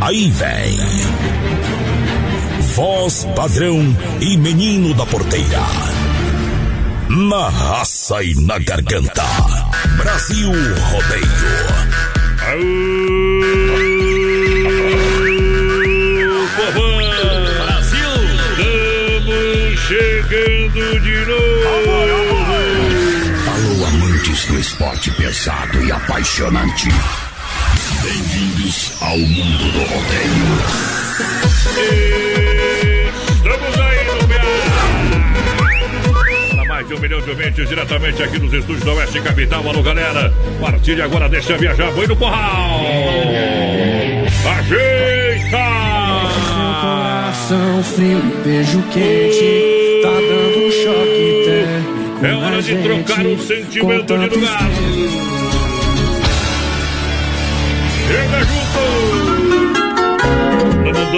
Aí vem. Voz padrão e menino da porteira. Na raça e na garganta. Brasil Rodeio. povão! Brasil! Estamos chegando de novo! Alô, amantes do esporte pesado e apaixonante. Bem-vindos ao mundo do rodeio. Estamos aí no Para mais de um milhão de ouvintes diretamente aqui nos estúdios da Oeste Capital. Alô, galera! Partilhe agora, deixa viajar, põe no porral! Ajeita! Coração frio, beijo quente, tá dando um choque térmico. É hora de trocar um sentimento de lugar. Chega junto! No mundo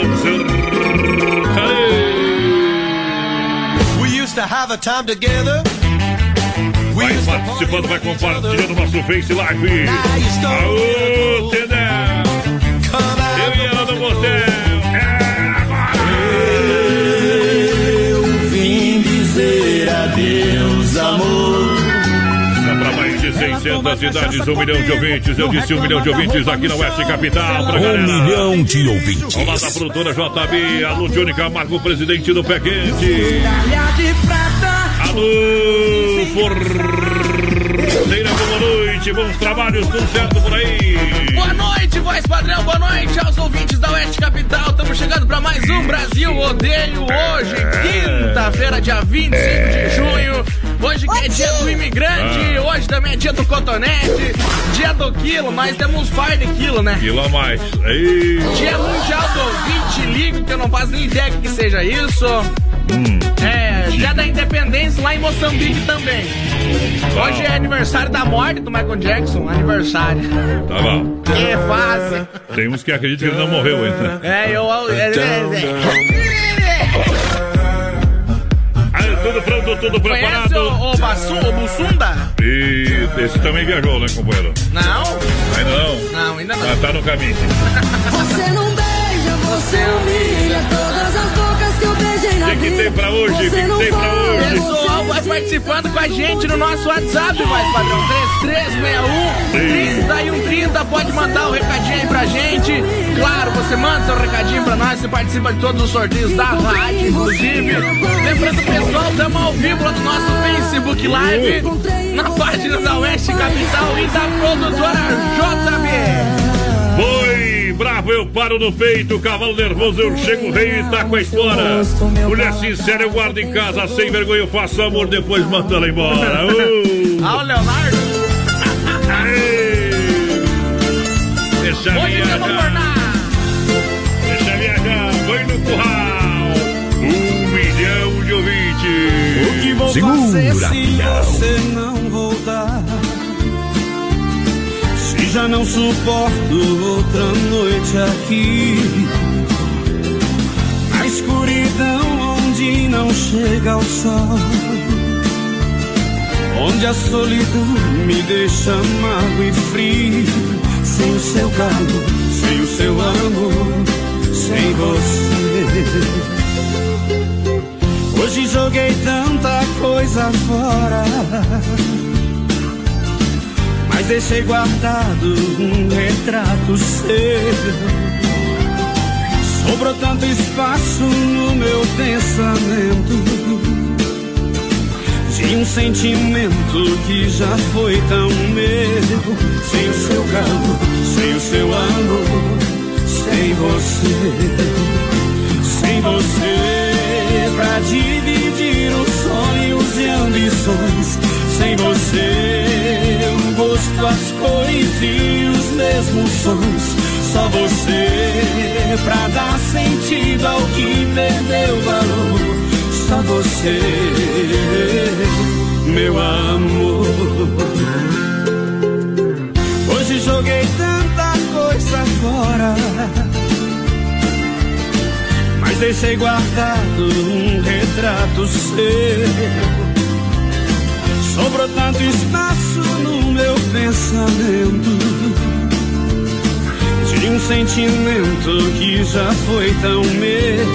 We used to have a time together. Vai participando, vai compartilhando nosso Face Live. Aô, Tedé! Eu e ela no motel. É Eu vim dizer adeus, amor. 600 cidades, um milhão de ouvintes. Eu disse um milhão de ouvintes aqui na Oeste Capital. Pra Um milhão de ouvintes. Lado da produtora JB, a Lucione Camargo, presidente do Pé Quente. Alô, Porteira, boa noite, bons trabalhos, tudo certo por aí? Boa noite, voz padrão, boa noite aos ouvintes da Oeste Capital. Estamos chegando para mais um Brasil Odeio hoje, quinta-feira, dia 25 de junho. Hoje que é dia do imigrante, hoje também é dia do cotonete, dia do quilo, mas temos par de quilo, né? Quilo a mais. Ei. Dia mundial do ouvinte, ligo, que eu não faço nem ideia que seja isso. É, dia da independência lá em Moçambique também. Hoje é aniversário da morte do Michael Jackson, aniversário. Tá bom. É fácil. Tem uns que acreditam que ele não morreu ainda. É, eu. é, Aí, tudo pronto, tudo Conhece preparado. o, o Bassu, o Bussunda? E esse também viajou, né, companheiro? Não? Ainda não? Não, ainda não. Ah, tá no caminho. Você não beija, você humilha tem pra hoje? O que, que tem pra hoje? Pessoal, vai participando com a gente no nosso WhatsApp, vai padrão 3361 3130. Pode mandar o recadinho aí pra gente. Claro, você manda seu recadinho pra nós, você participa de todos os sorteios da rádio, inclusive. Lembrando, pessoal, estamos ao vivo lá no nosso Facebook Live, na página da Oeste Capital e da produtora JB. Boi, bravo, eu paro no peito, cavalo nervoso, eu chego rei e taco a espora. Mulher sincera, eu guardo em casa, sem vergonha, eu faço amor, depois mando ela embora. Uh. O Leonardo. Deixa Hoje eu não vou viajar, deixa viajar, põe no curral. Um milhão de ouvintes. O que vou Segura, fazer se você não já não suporto outra noite aqui. Na escuridão onde não chega o sol. Onde a solidão me deixa mago e frio. Sem o seu calor, sem o seu amor, sem você. Hoje joguei tanta coisa fora, deixei guardado um retrato seu. Sobrou tanto espaço no meu pensamento de um sentimento que já foi tão meu. Sem o seu calor, sem o seu amor, sem você, sem você pra dividir os sonhos e ambições. Sem você, gosto, as cores e os mesmos sons. Só você pra dar sentido ao que perdeu valor. Só você, meu amor. Hoje joguei tanta coisa fora, mas deixei guardado um retrato seu. Sobrou tanto espaço pensamento de um sentimento que já foi tão meu.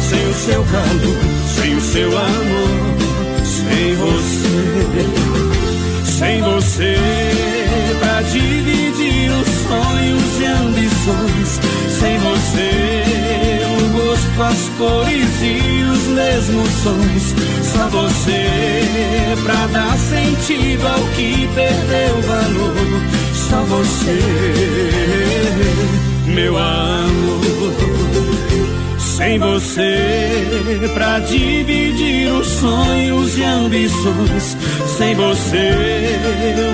Sem o seu calor, sem o seu amor, sem você, sem você pra dividir os sonhos e ambições. Sem você, gosto, as cores e os mesmos sons. Só você pra dar sentido ao que perdeu valor. Só você, meu amor. Sem você pra dividir os sonhos e ambições. Sem você,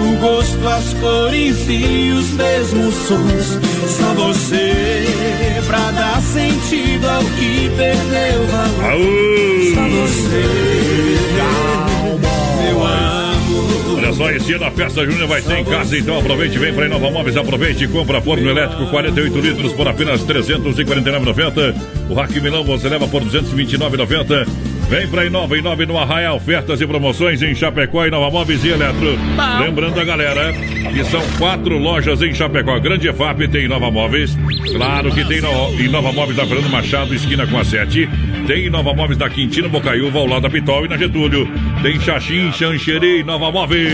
o gosto, as cores e os mesmos sons. Só você pra dar sentido ao que perdeu valor. Aú! Só você, meu amor. Olha só, esse ano a festa júnior vai ter em casa, então aproveite, vem para Inova Móveis, aproveite e compra forno elétrico 48 litros por apenas R$ 349,90. O Rack Milão você leva por R$ 229,90. Vem pra Inova, Inova no Arraia, ofertas e promoções em Chapecó, Inova Móveis e Eletro. Lembrando a galera que são quatro lojas em Chapecó. Grande EFAP tem Inova Móveis. Claro que tem no, Inova Móveis da Fernando Machado, esquina com a 7. Tem Inova Móveis da Quintino Bocaiúva, ao lado da Pitol e na Getúlio. Tem Xaxim, Xanxerê, Inova Móveis.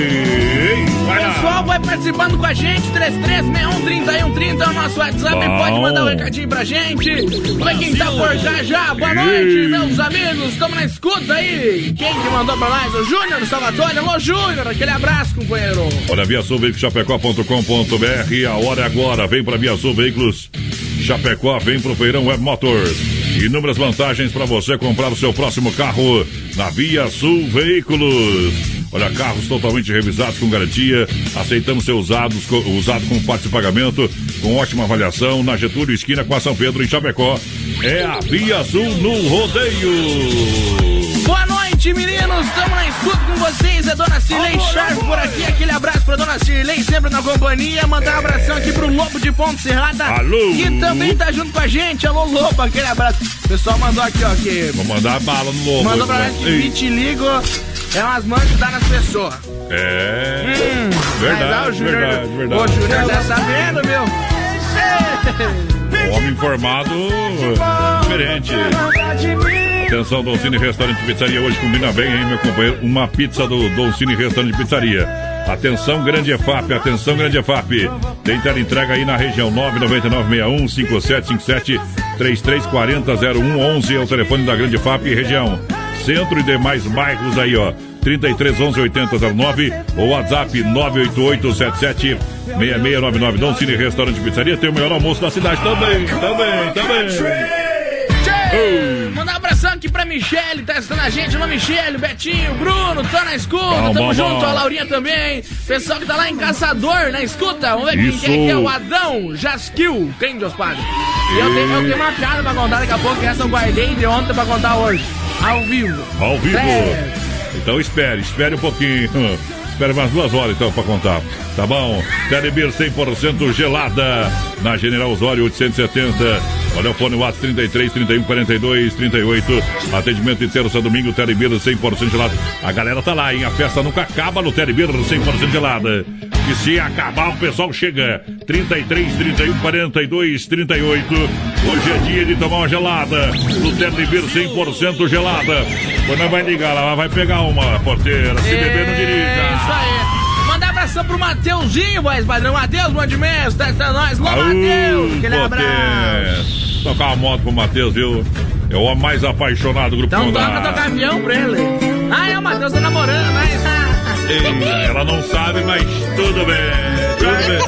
Vai lá. Pessoal, vai participando com a gente, 3361-3130 é o nosso WhatsApp, Bom. pode mandar um recadinho pra gente. Pra quem tá por já já, boa noite, meus amigos, estamos na escuta aí. Quem que mandou pra nós? O Júnior do Salvatore, alô Júnior, aquele abraço, companheiro. Olha, Via Sul Veículos Chapecó.com.br. A hora é agora. Vem para Via Sul Veículos Chapecó. Vem pro Feirão Web Motors. Inúmeras vantagens para você comprar o seu próximo carro na Via Sul Veículos. Olha, carros totalmente revisados com garantia. Aceitamos ser usados, co- usado com parte de pagamento, com ótima avaliação na Getúlio Esquina com a São Pedro em Chapecó. É a Via Sul no Rodeio. Noite, meninos. Estamos na escuta com vocês. É Dona Cirlei Sharp por aqui. Aquele abraço pra Dona Cirlei, sempre na companhia. Mandar um abração aqui pro Lobo de Ponte Serrada. Alô. Que também tá junto com a gente. Alô, Lobo, aquele abraço. O pessoal mandou aqui, ó, que... Vou mandar bala no lobo. Mandou pra nós que vitiligo é umas mãos que dá nas pessoas. É. Mas, ah, verdade, o Júnior- verdade, verdade. Ô, Júnior, tá sabendo, meu? Um homem informado diferente. Atenção, Don Cine Restaurante e Pizzaria. Hoje combina bem, hein, meu companheiro? Uma pizza do Don Cine Restaurante e Pizzaria. Atenção, grande EFAP, atenção, grande EFAP. Tem tela entrega aí na região 99961 5757 3340 0111 é o telefone da grande EFAP região. Centro e demais bairros aí, ó. 33 11 8009 ou WhatsApp 98877 6699. Dom Cine Restaurante e Pizzaria tem o melhor almoço da cidade também, também, também. Tchê! Aqui pra Michele, tá assistindo a gente. Alô, Michele, Betinho, Bruno, tá na escuta. Bom, Tamo bom, junto, bom. a Laurinha também. Pessoal que tá lá em Caçador, na escuta. Vamos ver quem, Isso. quem que é o Adão Jasquil. Quem, Deus Padre? E eu tenho, eu tenho uma piada pra contar daqui a pouco, que essa eu guardei de ontem pra contar hoje. Ao vivo. Ao vivo. É. Então espere, espere um pouquinho. Espere umas duas horas então pra contar. Tá bom? Telebir 100% gelada. Na General Osório 870. Olha o fone WhatsApp 33 31 42 38. Atendimento inteiro terça domingo, Telebir 100% gelada. A galera tá lá, hein? A festa nunca acaba no Telebir 100% gelada. E se acabar, o pessoal chega. 33 31 42 38. Hoje é dia de tomar uma gelada. No Telebir 100% gelada. Quando vai ligar, ela vai pegar uma porteira. Se beber, não dirija. Isso aí. Mandar abração pro Mateuzinho, voz padrão. Matheus, mande mesmo, tá assistindo nós. Alô, Aú, Matheus, aquele abraço. Tocar uma moto pro Matheus, viu? É o homem mais apaixonado do grupo Então toca tocar avião pra ele. Ah, é o Matheus tá namorando, mas. Ela não sabe, mas tudo bem. Tudo bem.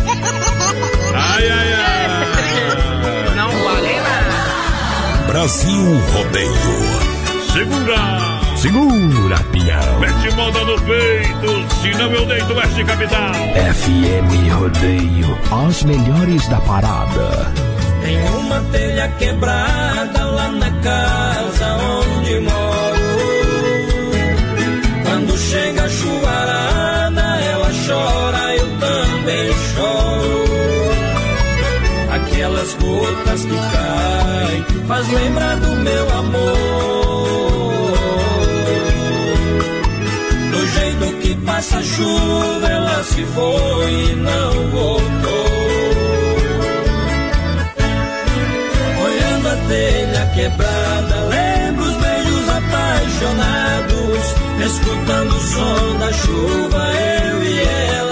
Ai, ai, ai. Não vale nada. Brasil Rodeio. Segura! Segura, pião. Mete moda no peito, senão eu deito Oeste Capital. FM Rodeio. As melhores da parada. Tem uma telha quebrada lá na casa onde moro. Quando chega a chuvarada, ela chora, eu também choro. Aquelas gotas que caem, faz lembrar do meu amor. Chuva, ela se foi e não voltou. Olhando a telha quebrada, lembro os beijos apaixonados. Escutando o som da chuva, eu e ela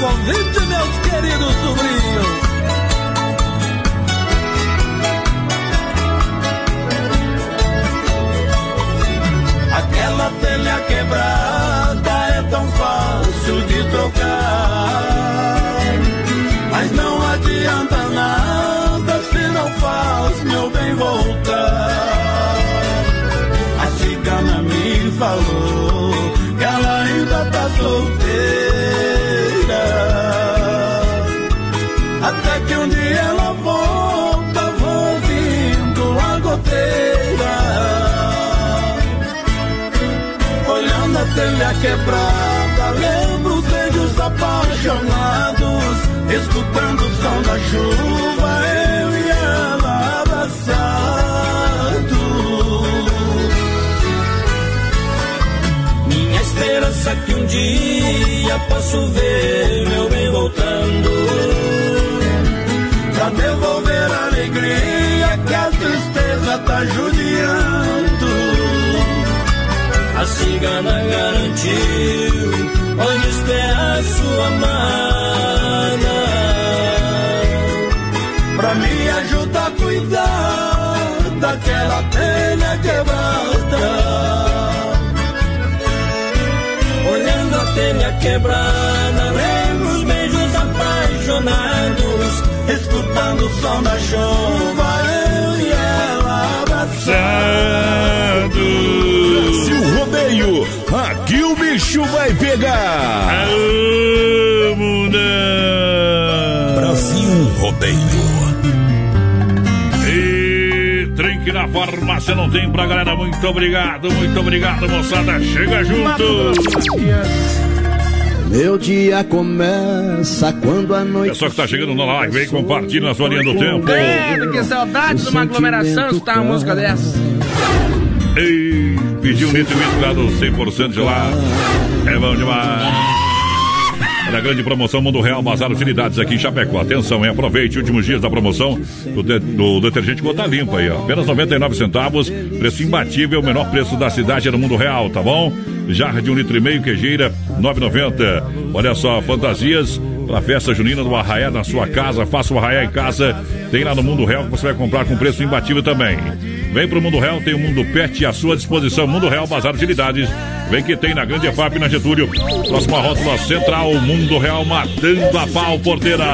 convite, meus queridos sobrinhos. Aquela telha quebrada é tão fácil de trocar. Mas não adianta nada se não faz meu bem voltar. A cigana me falou que ela ainda tá solteira. Olhando a telha quebrada, lembro os beijos apaixonados. Escutando o som da chuva, eu e ela abraçados. Minha esperança é que um dia posso ver meu bem voltando. Pra devolver a alegria que a tristeza tá judiando. A cigana garantiu onde espera a sua amada Pra me ajudar a cuidar daquela telha quebrada. Olhando a telha quebrada Lembro os beijos apaixonados Escutando o som da chuva Eu e ela abraçados Brasil Rodeio. Aqui o bicho vai pegar. Alô, mundão. Brasil Rodeio. E trinque na farmácia não tem pra galera. Muito obrigado, muito obrigado, moçada. Chega junto. Meu dia começa quando a noite. Pessoal que tá chegando na live, vem compartilha na sua linha do tempo. Credo, que saudade de uma aglomeração escutar uma música dessa. Ei, pediu um litro e lá do 100% de lá. É bom demais. Na grande promoção Mundo Real Bazar Utilidades aqui em Chapecó. Atenção, hein? Aproveite últimos dias da promoção do, de- do detergente Gota Limpa aí, ó. Apenas 99 centavos. Preço imbatível, menor preço da cidade no Mundo Real, tá bom? Jarra de um litro e meio, quejeira, 9,90. Olha só, fantasias para festa junina do Arraiá na sua casa. Faça o Arraiá em casa. Tem lá no Mundo Real que você vai comprar com preço imbatível também. Vem pro Mundo Real, tem o Mundo Pet à sua disposição. Mundo Real Bazar Utilidades. Vem que tem na Grande EFAP na Getúlio. Próxima rótula central, Mundo Real matando a pau, porteira.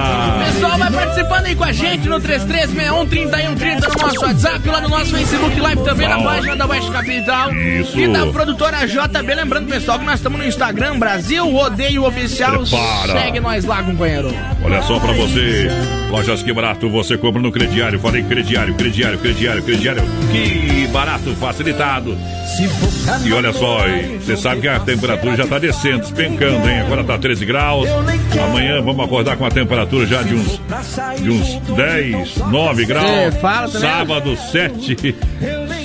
Pessoal, vai participando aí com a gente no 3361-3130 no nosso WhatsApp, lá no nosso Facebook Live também, na página da West Capital. Isso. E da produtora JB. Lembrando, pessoal, que nós estamos no Instagram, Brasil Rodeio Oficial. Prepara. Segue nós lá, companheiro. Olha só pra você, lojas que barato, você compra no crediário. Falei crediário, crediário, crediário, crediário. Que barato, facilitado. E olha só, e você sabe que a temperatura já tá descendo, despencando, hein? Agora tá 13 graus. Amanhã vamos acordar com a temperatura já de uns, de uns 10, 9 graus. Fala também? Sábado, 7,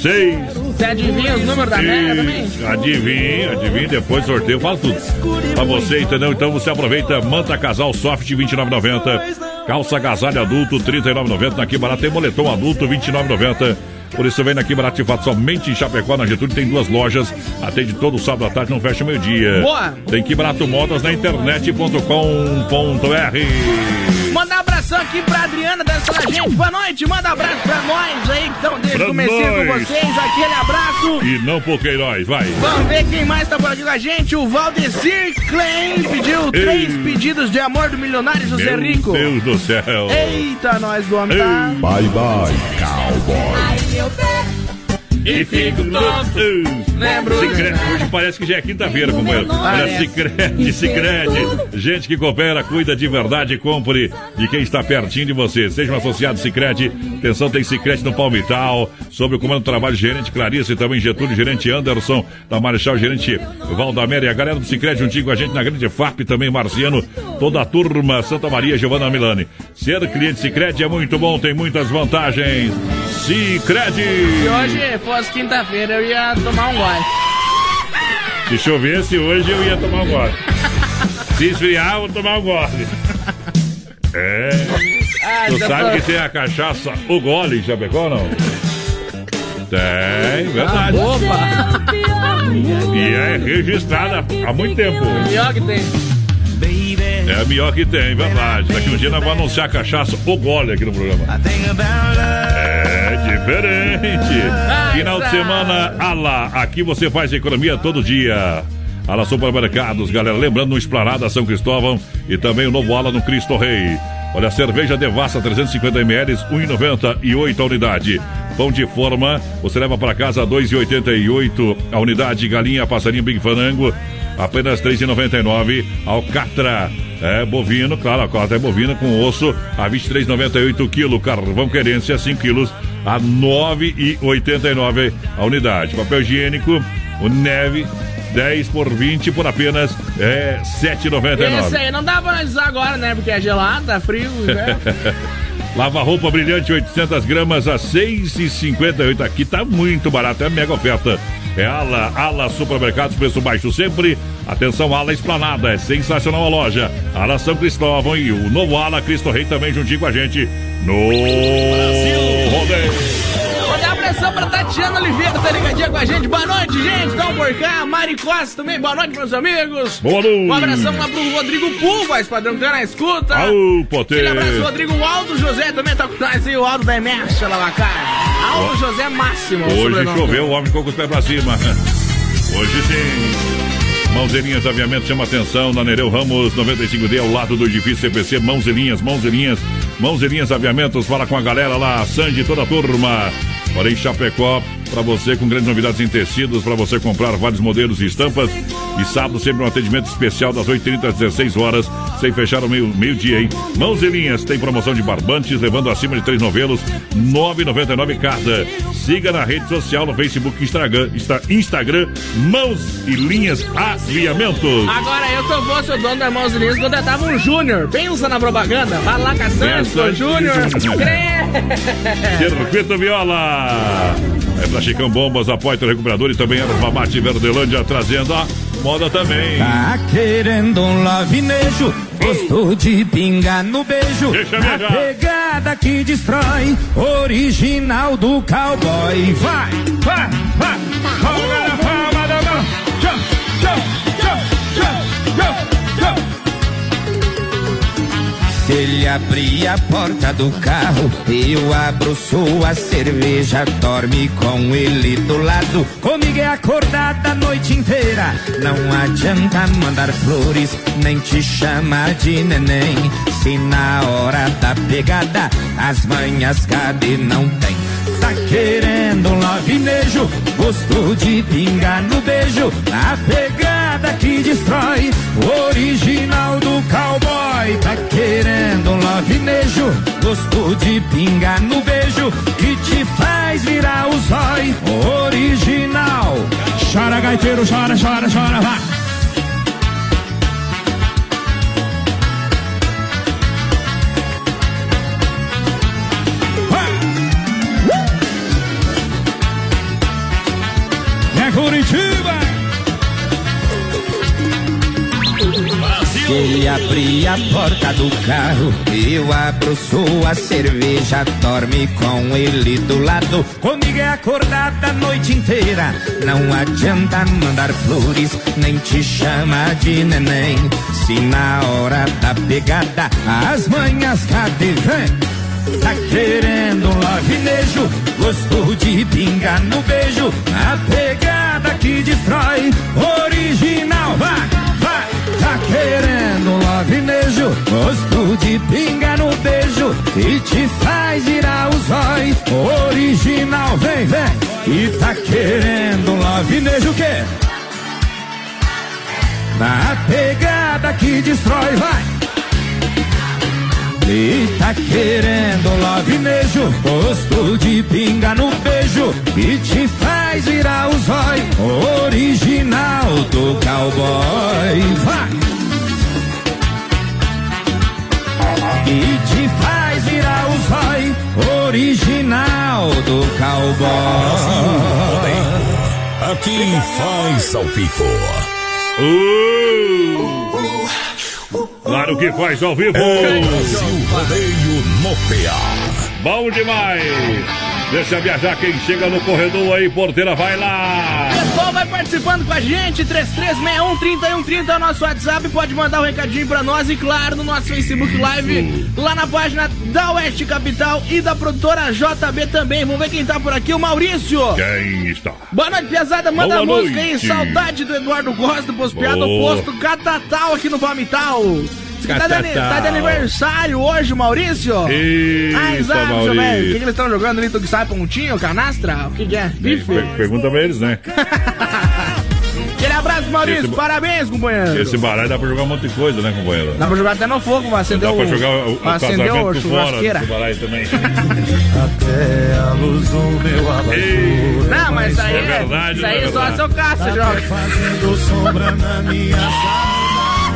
6. Você adivinha os números da mega também? Adivinha, adivinha, depois sorteio, fala tudo. Pra você, entendeu? Então você aproveita, Manta Casal Soft 29,90. Calça agasalho adulto, R$ 39,90. Na Que Barato tem moletom adulto, R$ 29,90. Por isso vem de fato somente em Chapecó, na Getúlio, tem duas lojas. Atende todo sábado à tarde, não fecha meio-dia. Boa. Tem Que Barato Modas na internet.com.br. Mandar um abração aqui pra Adriana dessa gente. Boa noite, manda um abraço pra nós aí que estão desde o comecinho com nós. vocês. Aquele abraço. E não por Queiroz, vai. Vamos ver quem mais tá por aqui com a gente. O Valdecir Klein pediu Ei. três pedidos de amor do milionário José Meu Rico. Deus do céu. Eita, nós do homem tá. Bye bye, cowboy. E fico todo. Lembro. Cicrete, hoje parece que já é quinta-feira, companheiro. Olha. Cicrete, Cicrete. Gente que coopera, cuida de verdade, compre de quem está pertinho de você. Seja um associado Cicrete. Atenção, tem Cicrete no Palmital. Sobre o comando do trabalho, gerente Clarice e também Getúlio, gerente Anderson, da Marechal, gerente Valdaméria. E a galera do Cicrete juntinho com a gente na grande FAP, também Marciano, toda a turma, Santa Maria, Giovana Milani. Ser cliente Cicrete é muito bom, tem muitas vantagens. Cicrete! Se hoje fosse quinta-feira, eu ia tomar um gole. Se chovesse hoje, eu ia tomar um gole. Se esfriar, eu vou tomar um gole. É. Ah, Tu já sabe tô- que tem a cachaça O Gole em Chapecó ou não? Tem, verdade. Opa! E é registrada há muito tempo. Pior que tem. É a melhor que tem, verdade. Daqui um dia nós vamos anunciar a cachaça O Gole aqui no programa. É diferente. Final de semana, Ala. Aqui você faz economia todo dia. Ala Supermercados, galera. Lembrando no Esplanada São Cristóvão e também o novo Ala no Cristo Rei. Olha, cerveja Devassa 350ml, 1,98 a unidade. Pão de forma, você leva para casa 2,88 a unidade. Galinha, passarinho, Big Fanango, apenas 3,99. Alcatra, é bovino, claro, alcatra é bovino com osso a 23,98 quilo. Carvão querência 5 quilos a 9,89 a unidade. Papel higiênico, o neve 10 por 20 por apenas é, Esse 7,99. aí não dá pra usar agora, né? Porque é gelado, tá frio, né? Lava roupa brilhante 800 gramas a 6,58. Aqui tá muito barato, é mega oferta. É Ala, Ala Supermercados, preço baixo sempre. Atenção, Ala Esplanada, é sensacional a loja. Ala São Cristóvão e o novo Ala Cristo Rei também juntinho com a gente no Rodeio. Mandar um abração pra Tatiana Oliveira, tá ligadinha com a gente. Boa noite, gente. Dá um por cá. Mari Costa também, boa noite, meus amigos. Boa noite. Um abração lá pro Rodrigo Pul, voz padrão, que tá na escuta. Au, Aquele poder. abraço, Rodrigo. O Aldo José também tá com nós aí, o Aldo da MS, lá na cara. Aldo José Máximo. Hoje choveu, o homem ficou com os pés pra cima. Hoje sim. Mãozelinhas Aviamento chama atenção na Nereu Ramos 95D, ao lado do edifício CPC. Mãozelinhas, mãozelinhas, mãozelinhas Aviamentos. Fala com a galera lá, Sandy, toda a turma. Olha em Chapecó, para você com grandes novidades em tecidos, para você comprar vários modelos e estampas. E sábado sempre um atendimento especial das 8h30 às 16 horas, sem fechar o meio- meio-dia, hein? Mãozelinhas tem promoção de barbantes, levando acima de três novelos, 9,99 cada. Siga na rede social, no Facebook, Instagram, Insta- Instagram, Mãos e Linhas Aviamentos. Agora, eu eu fosse o dono da Irmãos Linhas, contratava um Júnior. Pensa na propaganda. Vai lá com a Santos, Pensa o Júnior. Circuito Viola. É pra Chicão Bombas, apoio recuperador e também Erva Mate Verdelândia trazendo a moda também. Tá querendo um lovinejo, gosto de pingar no beijo. Deixa Na pegada que destrói, original do cowboy. Vai, vai, vai. Palma na palma Se ele abrir a porta do carro, eu abro sua cerveja, dorme com ele do lado. Comigo é acordada a noite inteira. Não adianta mandar flores, nem te chamar de neném. Se na hora da pegada as manhas cadê não tem. Tá querendo um lovinejo, gosto de pingar no beijo. A pegada que destrói, o original do cowboy. Tá querendo um lovinejo, gosto de pingar no beijo. Que te faz virar o zói, o original. Chora gaiteiro, chora, chora, chora, vai. Ele abrir a porta do carro, eu abro sua cerveja, dorme com ele do lado. Comigo é acordada a noite inteira. Não adianta mandar flores, nem te chama de neném. Se na hora da pegada as manhas cadê vem? Tá querendo um lavinejo, gostou de pingar no beijo, a pegada que destrói, original, vai. Tá querendo lavinejo, gostou de pingar no beijo, e te faz virar os olhos, original, vem, vem. E tá querendo lavinejo o quê? Na pegada que destrói, vai. E tá querendo lavinejo, gosto de pinga no beijo e te faz virar os olhos, original do cowboy. Vai! E te faz virar os olhos, original do cowboy. Aqui faz ao vivo. Uh! Claro que faz ao vivo. Brasil Rodeio no PA. Bom demais. Deixa viajar quem chega no corredor aí, porteira, vai lá. Pessoal, vai participando com a gente, 3361-3130 é o nosso WhatsApp, pode mandar um recadinho pra nós e claro, no nosso Facebook Live, lá na página da Oeste Capital e da produtora JB também. Vamos ver quem tá por aqui, o Maurício. Quem está? Boa noite, pesada, manda Boa a música aí, noite. saudade do Eduardo Costa, do Boa. posto Catatal aqui no Palmital. Que Tá de, tá de aniversário hoje, Maurício. Eita, Ah, exato, seu Maurício. velho. O que, que eles estão jogando ali? Tu que sabe, pontinho, canastra? O que, que é? Bife? Per- Pergunta pra eles, né? Aquele abraço, Maurício. Esse- Parabéns, companheiro. Esse baralho dá pra jogar um monte de coisa, né, companheiro? Dá pra jogar até no fogo, vai acender Dá o. pra jogar o, o vai acender casamento o fora churrasqueira. desse baralho também. Até a luz do meu abajur. Não, mas isso aí É verdade, Isso aí não é só seu Cássio joga. Fazendo sombra na minha sala.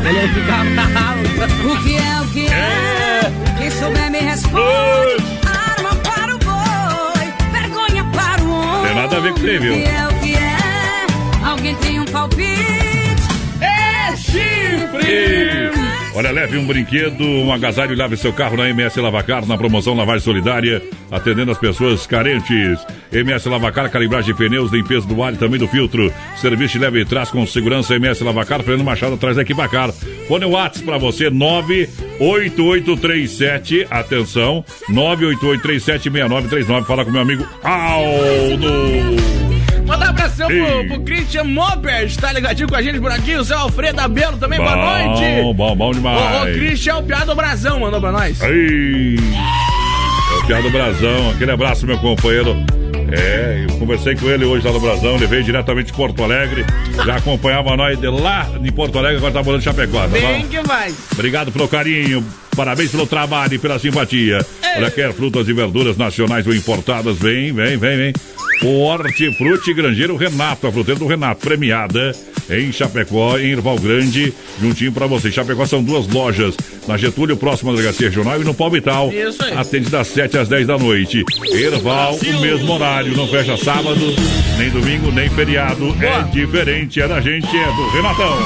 Ele ia ficar bravo. O que é, o que é? Quem souber me responde. Arma para o boi, vergonha para o homem. Tem nada a ver com você, viu? O que é, o que é? Alguém tem um palpite? É chifre! Olha, leve um brinquedo, um agasalho e lave seu carro na MS Lavacar, na promoção Lavagem Solidária, atendendo as pessoas carentes. MS Lavacar, calibragem de pneus, limpeza do ar e também do filtro. Serviço de leve e traz com segurança MS Lavacar, Fernando Machado atrás da Equipacar. Fone WhatsApp pra você, 98837, atenção, 988376939, fala com meu amigo Aldo. Manda um abração pro, Ei. pro Christian Moped, tá ligadinho com a gente por aqui. O seu Alfredo Abelo também, boa noite. Bom, bom, bom O, o demais. Christian é o piado Brasão, mandou pra nós. Ei! É o Piado Brasão, aquele abraço, meu companheiro. É, eu conversei com ele hoje lá no Brasão, ele veio diretamente de Porto Alegre, já acompanhava nós de lá de Porto Alegre, agora tá morando em Chapecó, tá Bem bom? que vai. Obrigado pelo carinho, parabéns pelo trabalho e pela simpatia. Olha, quer frutas e verduras nacionais ou importadas, vem, vem, vem, vem. Hortifruti Grangeiro Renato, a fruteira do Renato, premiada em Chapecó, em Erval Grande, juntinho pra você. Chapecó são duas lojas, na Getúlio, próxima à Delegacia Regional e no Palmital. Isso aí. Atende das 7 às 10 da noite. Erval, o mesmo horário, não fecha sábado, nem domingo, nem feriado. É diferente, é da gente, é do Renatão.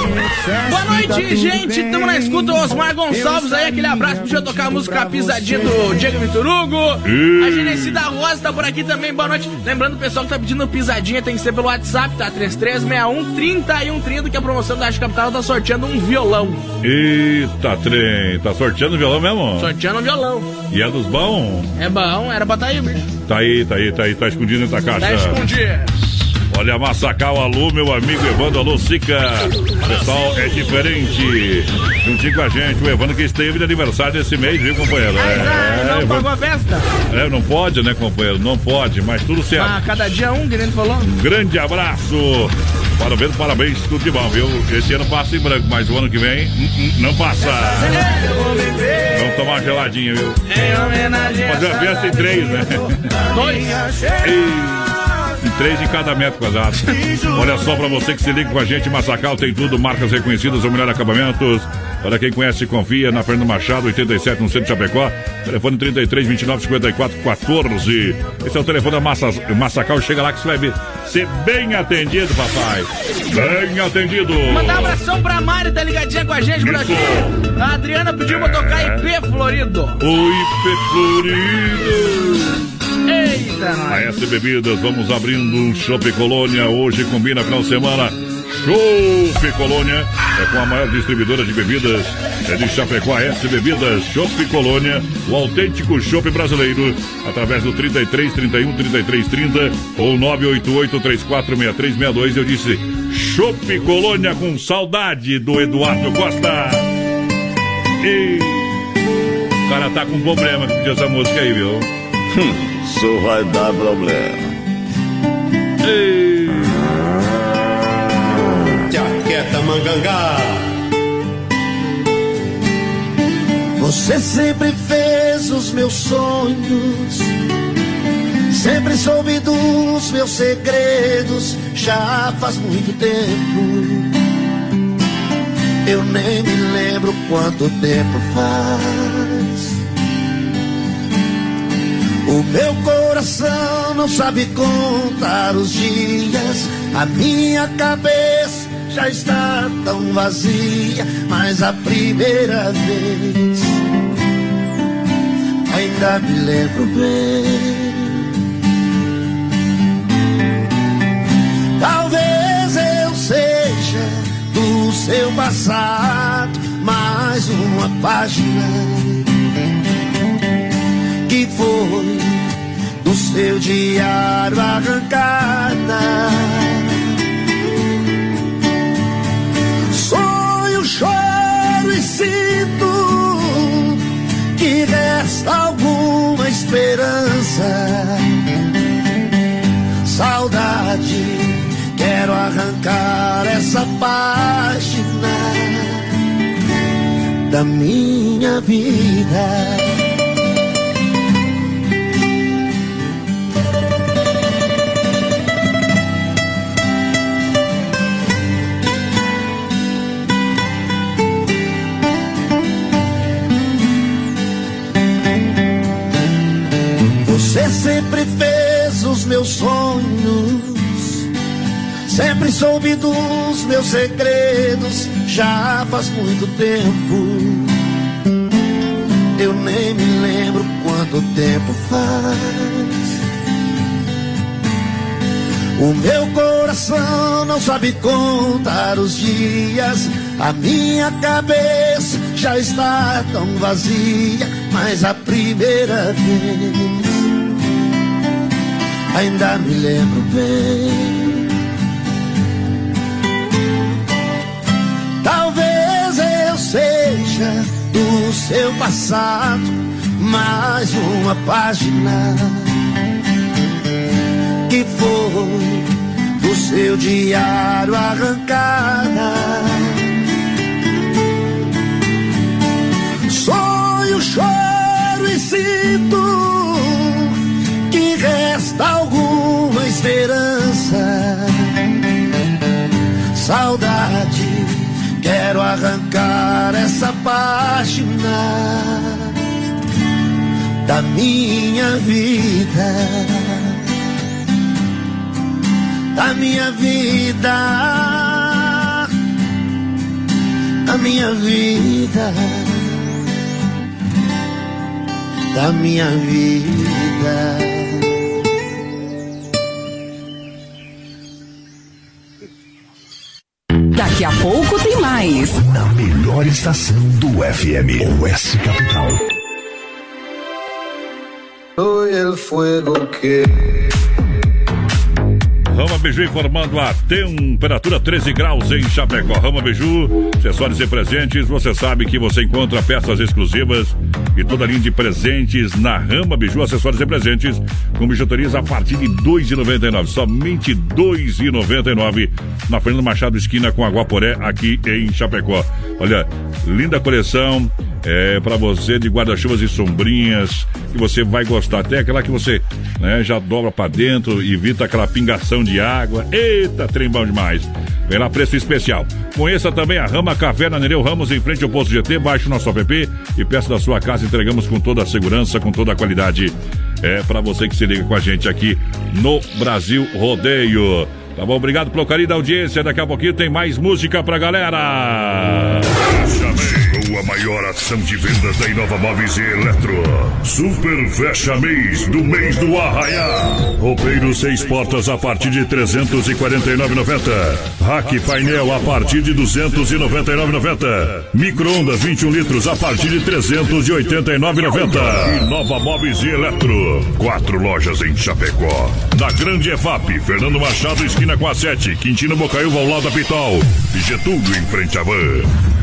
Boa noite, gente. Tamo na escuta. Osmar Gonçalves aí, aquele abraço. Deixa eu tocar a música Pisadinha do Diego Vitorugo. Ih. A Genesi da Rosa tá por aqui também. Boa noite. Lembrando, o pessoal que tá pedindo pisadinha tem que ser pelo WhatsApp, tá? 3361 3130, que a promoção da Arte Capital tá sorteando um violão. Eita, trem, tá sorteando violão mesmo? Sorteando um violão. E é dos bons? É bom, era pra tá aí, bicho. Tá aí, tá aí, tá aí, tá escondido dentro da caixa. Tá escondido. Olha, Massacal, alô, meu amigo Evandro, alô, Sica. Pessoal, é diferente. Juntinho com a gente, o Evandro que esteve de aniversário desse mês, viu, companheiro? Mas, ah, não Evandro- pagou a festa? é, não pode, né, companheiro? Não pode, mas tudo certo. Ah, cada dia um, que nem falou. Um grande abraço. Parabéns, parabéns, tudo de bom, viu? Esse ano passa em branco, mas o ano que vem não passa. Vamos tomar uma geladinha, viu? Fazer a festa em três, né? Dois. Ei. três em cada metro quadrado. Olha só pra você que se liga com a gente, Massacal tem tudo, marcas reconhecidas, o melhor acabamentos. Para quem conhece, confia na Fernando Machado, 87, no centro de Chapecó. Telefone 33 29 54 14. Esse é o telefone da Massa, Massacal. Chega lá que você vai ver. Ser bem atendido, papai. Bem atendido. Mandar um abração pra Mari, tá ligadinha com a gente por aqui. A Adriana pediu pra tocar IP Florido. O IP Florido. Eita, nós. A S Bebidas, vamos abrindo um Shopping Colônia. Hoje combina final de semana. Chopp Colônia é com a maior distribuidora de bebidas é de Chapecó, S Bebidas, Chopp Colônia, o autêntico chopp brasileiro, através do 33 31 33 30 ou 988 346362. Eu disse Chopp Colônia com saudade do Eduardo Costa. E o cara tá com problema pediu essa música aí, viu? Isso vai dar problema. Ei. Mangangá. Você sempre fez os meus sonhos, sempre soube dos meus segredos, já faz muito tempo. Eu nem me lembro quanto tempo faz. O meu coração não sabe contar os dias, a minha cabeça já está tão vazia, mas a primeira vez ainda me lembro bem. Talvez eu seja do seu passado mais uma página que foi do seu diário arrancada. Sinto que resta alguma esperança. Saudade, quero arrancar essa página da minha vida. Sempre fez os meus sonhos, sempre soube dos meus segredos, já faz muito tempo. Eu nem me lembro quanto tempo faz. O meu coração não sabe contar os dias, a minha cabeça já está tão vazia, mas a primeira vez ainda me lembro bem. Talvez eu seja do seu passado mais uma página que foi do seu diário arrancada. Saudade, quero arrancar essa página da minha vida. Da minha vida, da minha vida, da minha vida. Daqui a pouco tem mais. Na melhor estação do FM, OS Capital. Soy el fuego que Rama Biju informando a temperatura 13 graus em Chapecó. Rama Biju, acessórios e presentes. Você sabe que você encontra peças exclusivas e toda linha de presentes na Rama Biju, acessórios e presentes. Com bijuterias a partir de R$ 2,99. Somente R$ 2,99 na Fernando Machado, esquina com Aguaporé, aqui em Chapecó. Olha, linda coleção é para você de guarda-chuvas e sombrinhas, que você vai gostar. Até aquela que você né, já dobra para dentro, evita aquela pingação de água. Eita, trem bom demais. Vem lá, preço especial. Conheça também a Rama Café na Nereu Ramos, em frente ao posto GT. Baixe o nosso app e peça da sua casa. Entregamos com toda a segurança, com toda a qualidade. É para você que se liga com a gente aqui no Brasil Rodeio. Tá bom? Obrigado pelo carinho da audiência. Daqui a pouquinho tem mais música pra galera. Chamei maior ação de vendas da Inova Móveis e Eletro. Super Fecha Mês do mês do Arraiá. Roupeiro seis portas a partir de 349,90. Rack painel a partir de 299,90. Micro-ondas 21 litros a partir de 389,90. Inova Móveis e Eletro. Quatro lojas em Chapecó. Na Grande EFAP, Fernando Machado, esquina com a 7. Quintino Bocaiúva ao lado da Pitol. Getúlio em frente à van.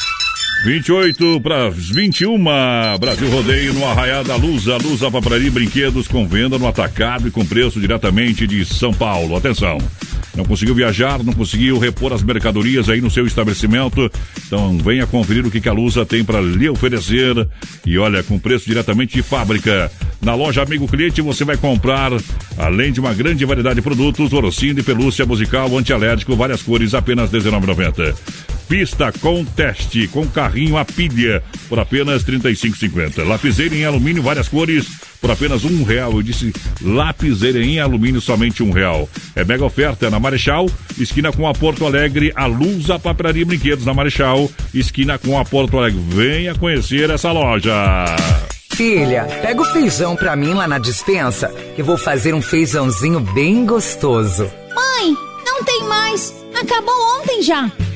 28 para as 21, Brasil Rodeio no Arraiá da. Lusa Papelaria e Brinquedos com venda no atacado e com preço diretamente de São Paulo. Atenção! Não conseguiu viajar, não conseguiu repor as mercadorias aí no seu estabelecimento. Então venha conferir o que, que a Lusa tem para lhe oferecer. E olha, com preço diretamente de fábrica. Na loja Amigo Cliente você vai comprar, além de uma grande variedade de produtos, orocino de pelúcia musical, antialérgico, várias cores, apenas R$19,90. Pista com teste, com carrinho a pilha, por apenas R$ 35,50. Lapiseira em alumínio, várias cores, por apenas um real. Eu disse lapiseira em alumínio, somente um real. É mega oferta na Marechal, esquina com a Porto Alegre, a Luz, a Papelaria e Brinquedos na Marechal, esquina com a Porto Alegre. Venha conhecer essa loja. Filha, pega o feijão pra mim lá na dispensa, que eu vou fazer um feijãozinho bem gostoso. Mãe, não tem mais. Acabou ontem já.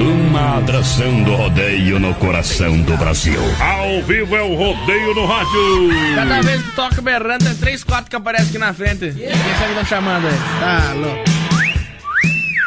Uma atração do rodeio no coração do Brasil. Ao vivo é o rodeio no rádio. Cada vez que toca berrando, tem três, quatro que aparecem aqui na frente. Quem sabe que tá chamando aí? Tá louco.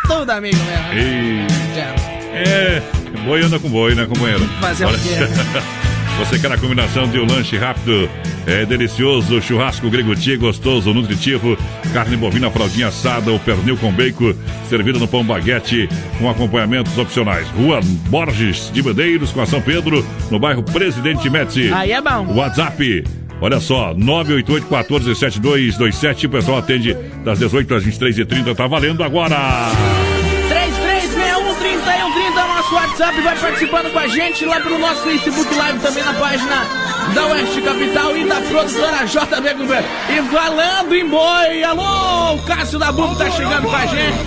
Tudo amigo mesmo. E... Já. É, boi anda com boi, né, companheiro? Fazer o quê? Você quer a combinação de um lanche rápido, é delicioso, churrasco grego tia, gostoso, nutritivo, carne bovina fraldinha assada, o pernil com bacon, servido no pão baguete, com acompanhamentos opcionais. Rua Borges de Medeiros, com a São Pedro, no bairro Presidente Médici. Aí é bom. WhatsApp. Olha só, 988 14 7227. O pessoal atende das 18 às 23h30. Tá valendo agora. 3361 é o nosso WhatsApp, vai participando com a gente lá pelo nosso Facebook Live, também na página da Oeste Capital e da produtora JB Governo. E falando em boi, alô, o Cássio da Bumbo tá chegando com a gente.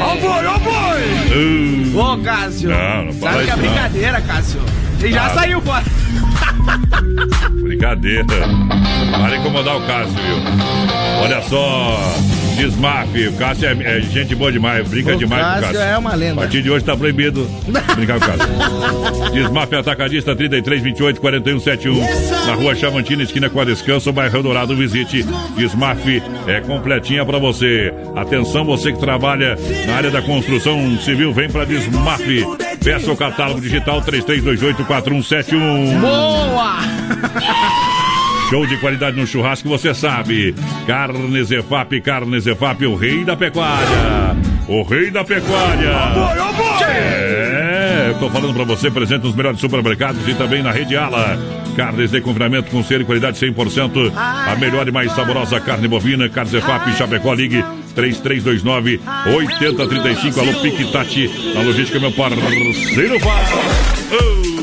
Ó boi, ó boi! Ô, Cássio, Não, não sabe que é brincadeira, Cássio. E já Ah. saiu fora. Brincadeira. Para incomodar o Cássio, viu? Olha só. Desmaf, o Cássio é, é gente boa demais, brinca O demais com o Cássio Cássio. é uma lenda. A partir de hoje tá proibido brincar com o Cássio. Desmaf Atacadista 33 28 41 71. Na rua Chavantina, esquina com a Descanso, bairro Dourado. Visite. Desmaf é completinha pra você. Atenção, você que trabalha na área da construção civil, vem pra Desmaf. Peça o catálogo digital 3328 4171. Boa! Show de qualidade no churrasco, você sabe. Carnes EFAP, Carnes EFAP, o rei da pecuária. O rei da pecuária. É, eu tô falando pra você, presente nos melhores supermercados e também na rede Ala. Carnes de confinamento com selo e qualidade 100%. A melhor e mais saborosa carne bovina. Carnes EFAP, Chapecó, ligue 3329 8035. Alô, Pique Tati, na logística, meu parceiro. Fábio. Boa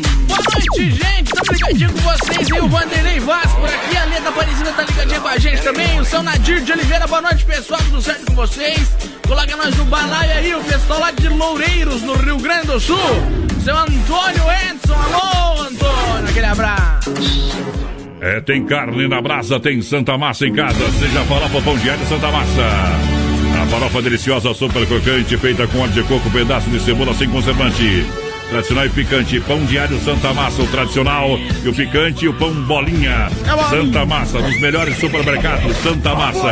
noite, gente. Tô ligadinho com vocês aí. O Vanderlei Vaz por aqui. A Leda Aparecida tá ligadinha com a gente também. O São Nadir de Oliveira. Boa noite, pessoal. Tudo certo com vocês? Coloca nós no balaio aí. O pessoal lá de Loureiros, no Rio Grande do Sul. Seu Antônio Edson. Alô, Antônio. Aquele abraço. É, tem carne na brasa, tem Santa Massa em casa. Seja farofa, pão diário Santa Massa. A farofa deliciosa, super crocante, feita com óleo de coco, pedaço de cebola sem conservante. Tradicional e picante, pão diário Santa Massa, o tradicional e o picante e o pão bolinha. Santa Massa, nos melhores supermercados, Santa Massa.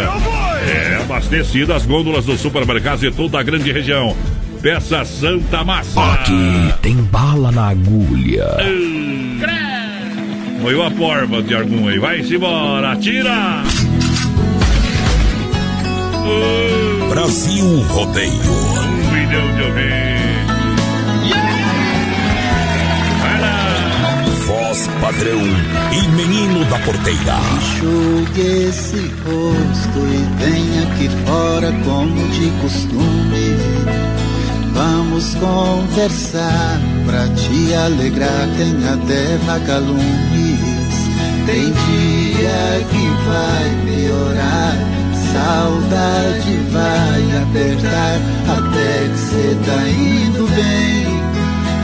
É abastecido as gôndolas dos supermercados de toda a grande região. Peça Santa Massa. Aqui tem bala na agulha. Moiu a porva de algum aí. Vai-se embora, tira! Brasil Rodeio. Um milhão de ouvintes. Padrão e menino da porteira. Enxugue esse rosto e venha aqui fora como de costume. Vamos conversar pra te alegrar, tem até vagalumes. Tem dia que vai piorar, saudade vai apertar, até que cê tá indo bem.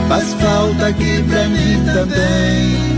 Faz falta aqui pra mim também.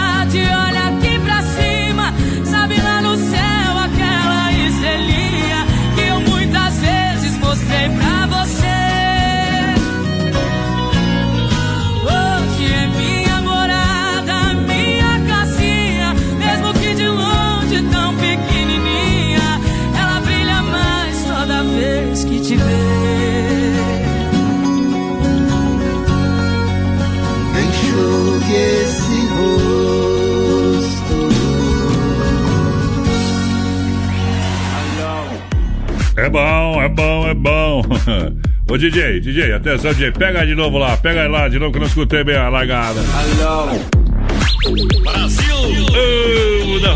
te vê Enxugue esse rosto. É bom, é bom, é bom. Ô DJ, DJ, atenção, DJ, pega de novo lá, pega lá de novo que eu não escutei bem a largada. Brasil! Ô, da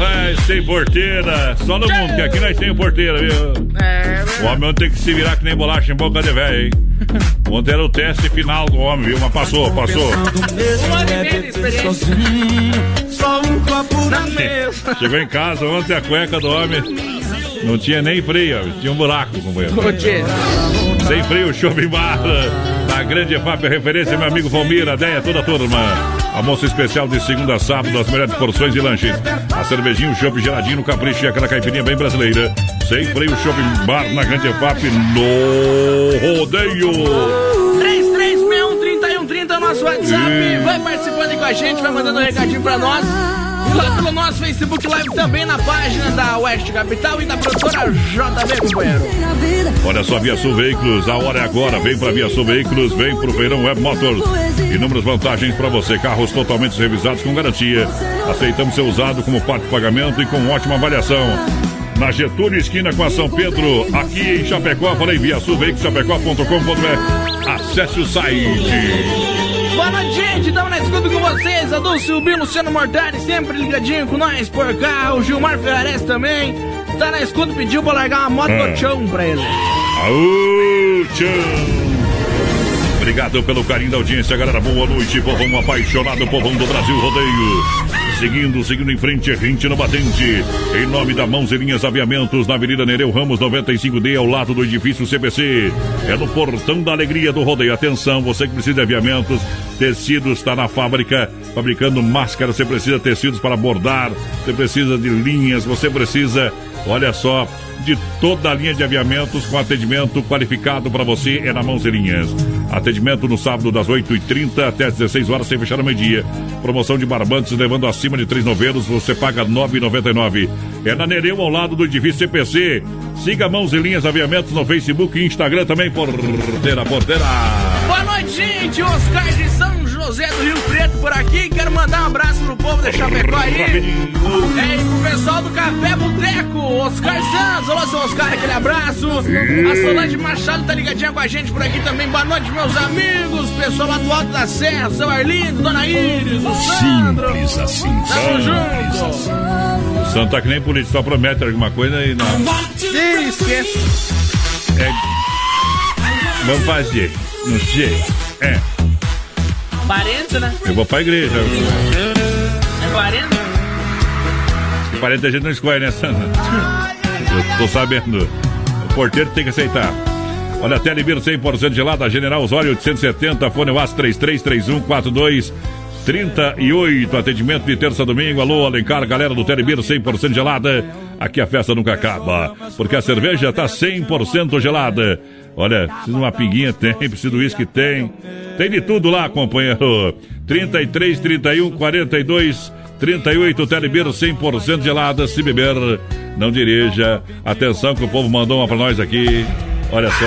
tem porteira. Só no mundo, que aqui nós temos porteira, viu? É, O homem tem que se virar que nem bolacha em boca de velho, hein? Ontem era o teste final do homem, viu? Mas passou, passou. De na mesa. Chegou em casa ontem a cueca do homem. Não tinha nem freio, tinha um buraco, companheiro. Tchê. Sem frio, shopping bar. Na grande EFAP, referência, meu amigo Valmir, a ideia toda a turma. Almoço especial de segunda a sábado, as melhores porções de lanches. A cervejinha, o chopp geladinho no capricho e aquela caipirinha bem brasileira. Sem freio, shopping bar na grande EFAP no rodeio. 3361 3130 é o nosso WhatsApp. Ih. Vai participando com a gente, vai mandando um recadinho pra nós. Lá pelo nosso Facebook Live também na página da Oeste Capital e da produtora JB, companheiro. Olha só, Via Sul Veículos, a hora é agora. Vem pra Via Sul Veículos, vem pro Feirão Web Motors. Inúmeras vantagens para você. Carros totalmente revisados com garantia. Aceitamos ser usado como parte de pagamento e com ótima avaliação. Na Getúlio, esquina com a São Pedro, aqui em Chapecó. Falei Via Sul Veículos, chapecó.com.br. Acesse o site. Boa noite, gente. Estamos na escuta com vocês. Adolfo Silvino, Luciano Mortari, sempre ligadinho com nós por cá. O Gilmar Ferrares também. Tá na escuta, pediu pra largar uma moto É. do chão pra ele. Aú, tchau. Obrigado pelo carinho da audiência, galera. Boa noite, povão apaixonado, povão do Brasil Rodeio. Seguindo, seguindo em frente, rente no batente. Em nome da Mãos Linhas Aviamentos, na Avenida Nereu Ramos 95D, ao lado do edifício CPC. É no Portão da Alegria do Rodeio. Atenção, você que precisa de aviamentos, tecidos, está na fábrica fabricando máscaras. Você precisa de tecidos para bordar, você precisa de linhas, você precisa, olha só, de toda a linha de aviamentos com atendimento qualificado para você é na Mãos Linhas. Atendimento no sábado das 8h30 até as 16 horas sem fechar ao meio-dia. Promoção de barbantes levando acima de três novelos, você paga R$ 9,99. É na Nereu, ao lado do edifício CPC. Siga Mãos e Linhas Aviamentos no Facebook e Instagram também, porteira, porteira. Boa noite, gente. Oscar de São José do Rio Preto por aqui. Quero mandar um abraço pro povo de Chapecó aí. É, e pro pessoal do Café Boteco. Oscar Santos. Alô, seu Oscar, aquele abraço. A Solange Machado tá ligadinha com a gente por aqui também. Boa noite, meus amigos. Pessoal lá do Alto da Serra, seu Arlindo, Dona Iris, o Sandro. Simples assim. Tamo junto. O Santo tá que nem político, só promete alguma coisa e não. Esquece. É. Vamos fazer. Não sei. É. Parente, né? Eu vou pra igreja. É parente? Que parente a gente não escolhe, né, Sandra? Eu tô sabendo. O porteiro tem que aceitar. Olha, Telebir 100% gelada, General Osório 870, fone UAS 333142 38, atendimento de terça a domingo. Alô, Alencar, galera do Telebir 100% gelada. Aqui a festa nunca acaba, porque a cerveja tá 100% gelada. Olha, precisa de uma pinguinha, tem, precisa do uísque, tem. Tem de tudo lá, companheiro. 33, 31, 42, 38, Telebir 100% gelada. Se beber, não dirija. Atenção que o povo mandou uma pra nós aqui. Olha só.